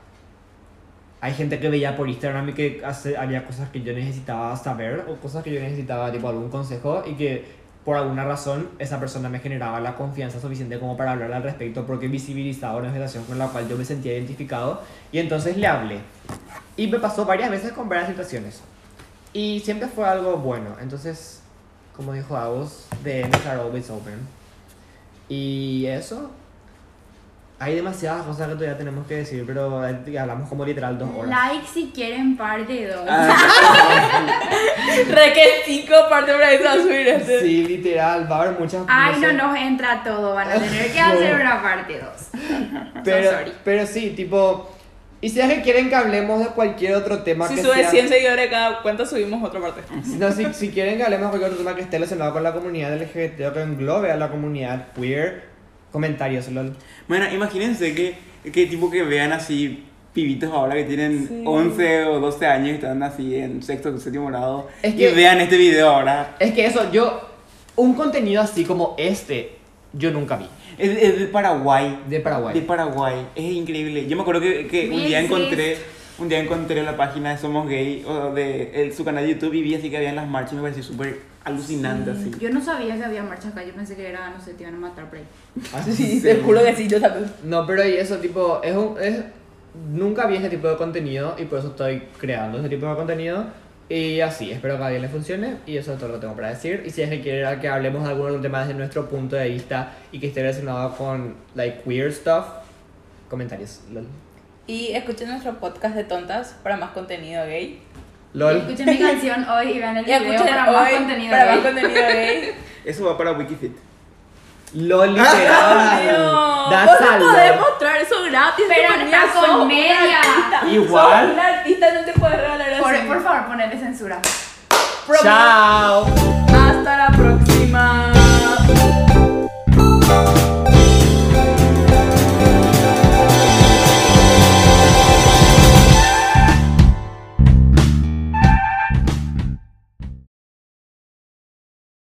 hay gente que veía por Instagram y que hace, haría cosas que yo necesitaba saber o cosas que yo necesitaba, tipo, algún consejo y que por alguna razón esa persona me generaba la confianza suficiente como para hablar al respecto porque visibilizaba una situación con la cual yo me sentía identificado y entonces le hablé. Y me pasó varias veces con varias situaciones. Y siempre fue algo bueno. Entonces, como dijo Agus, the DMs are always open. Y eso. Hay demasiadas cosas que todavía tenemos que decir, pero hablamos como literal dos horas. Like si quieren parte 2. Ah, Re que cinco partes para eso a subir este. Sí, literal, va a haber muchas Ay, no sé. nos entra todo. Van a tener que hacer una parte 2. Pero, So sorry. pero sí, tipo. Y si es que quieren que hablemos de cualquier otro tema Si que sube sea. 100 seguidores cada cuenta, subimos otra parte. No, si, si quieren que hablemos de cualquier otro tema que esté relacionado con la comunidad LGBT o que englobe a la comunidad queer, comentarios, lol. Bueno, imagínense que, que tipo que vean así pibitos ahora que tienen Sí. 11 o 12 años y están así en sexto o séptimo grado Es y vean este video ahora. Es que eso, yo. Un contenido así como este, yo nunca vi. Es, es de Paraguay. De Paraguay. De Paraguay. Es increíble. Yo me acuerdo que, que un día encontré un día encontré la página de Somos Gay o de el- su canal de YouTube y vi así que habían las marchas y me pareció súper alucinante así. Yo no sabía que había marcha acá. Yo pensé que era, no sé, te iban a matar por ahí. Sí, te juro que sí, yo también. No, pero y eso, tipo, es un. Es, nunca vi ese tipo de contenido y por eso estoy creando ese tipo de contenido. Y así, espero que a alguien le funcione y eso es todo lo que tengo para decir. Y si es que quieren que hablemos de algún otro tema desde nuestro punto de vista y que esté relacionado con, like, queer stuff, comentarios. Y escuchen nuestro podcast de tontas para más contenido gay. LOL. Escuchen mi canción hoy y vean el Y video escuchen para más hoy contenido. para gay. más contenido gay. Eso va para Wikifit. LOL, literal. No, That's a no podés mostrar eso gratis. Pero está con media. Igual. Sos una artista, no te puedes regalar así. Por, por favor, ponele censura. Promo. Chao. Hasta la próxima.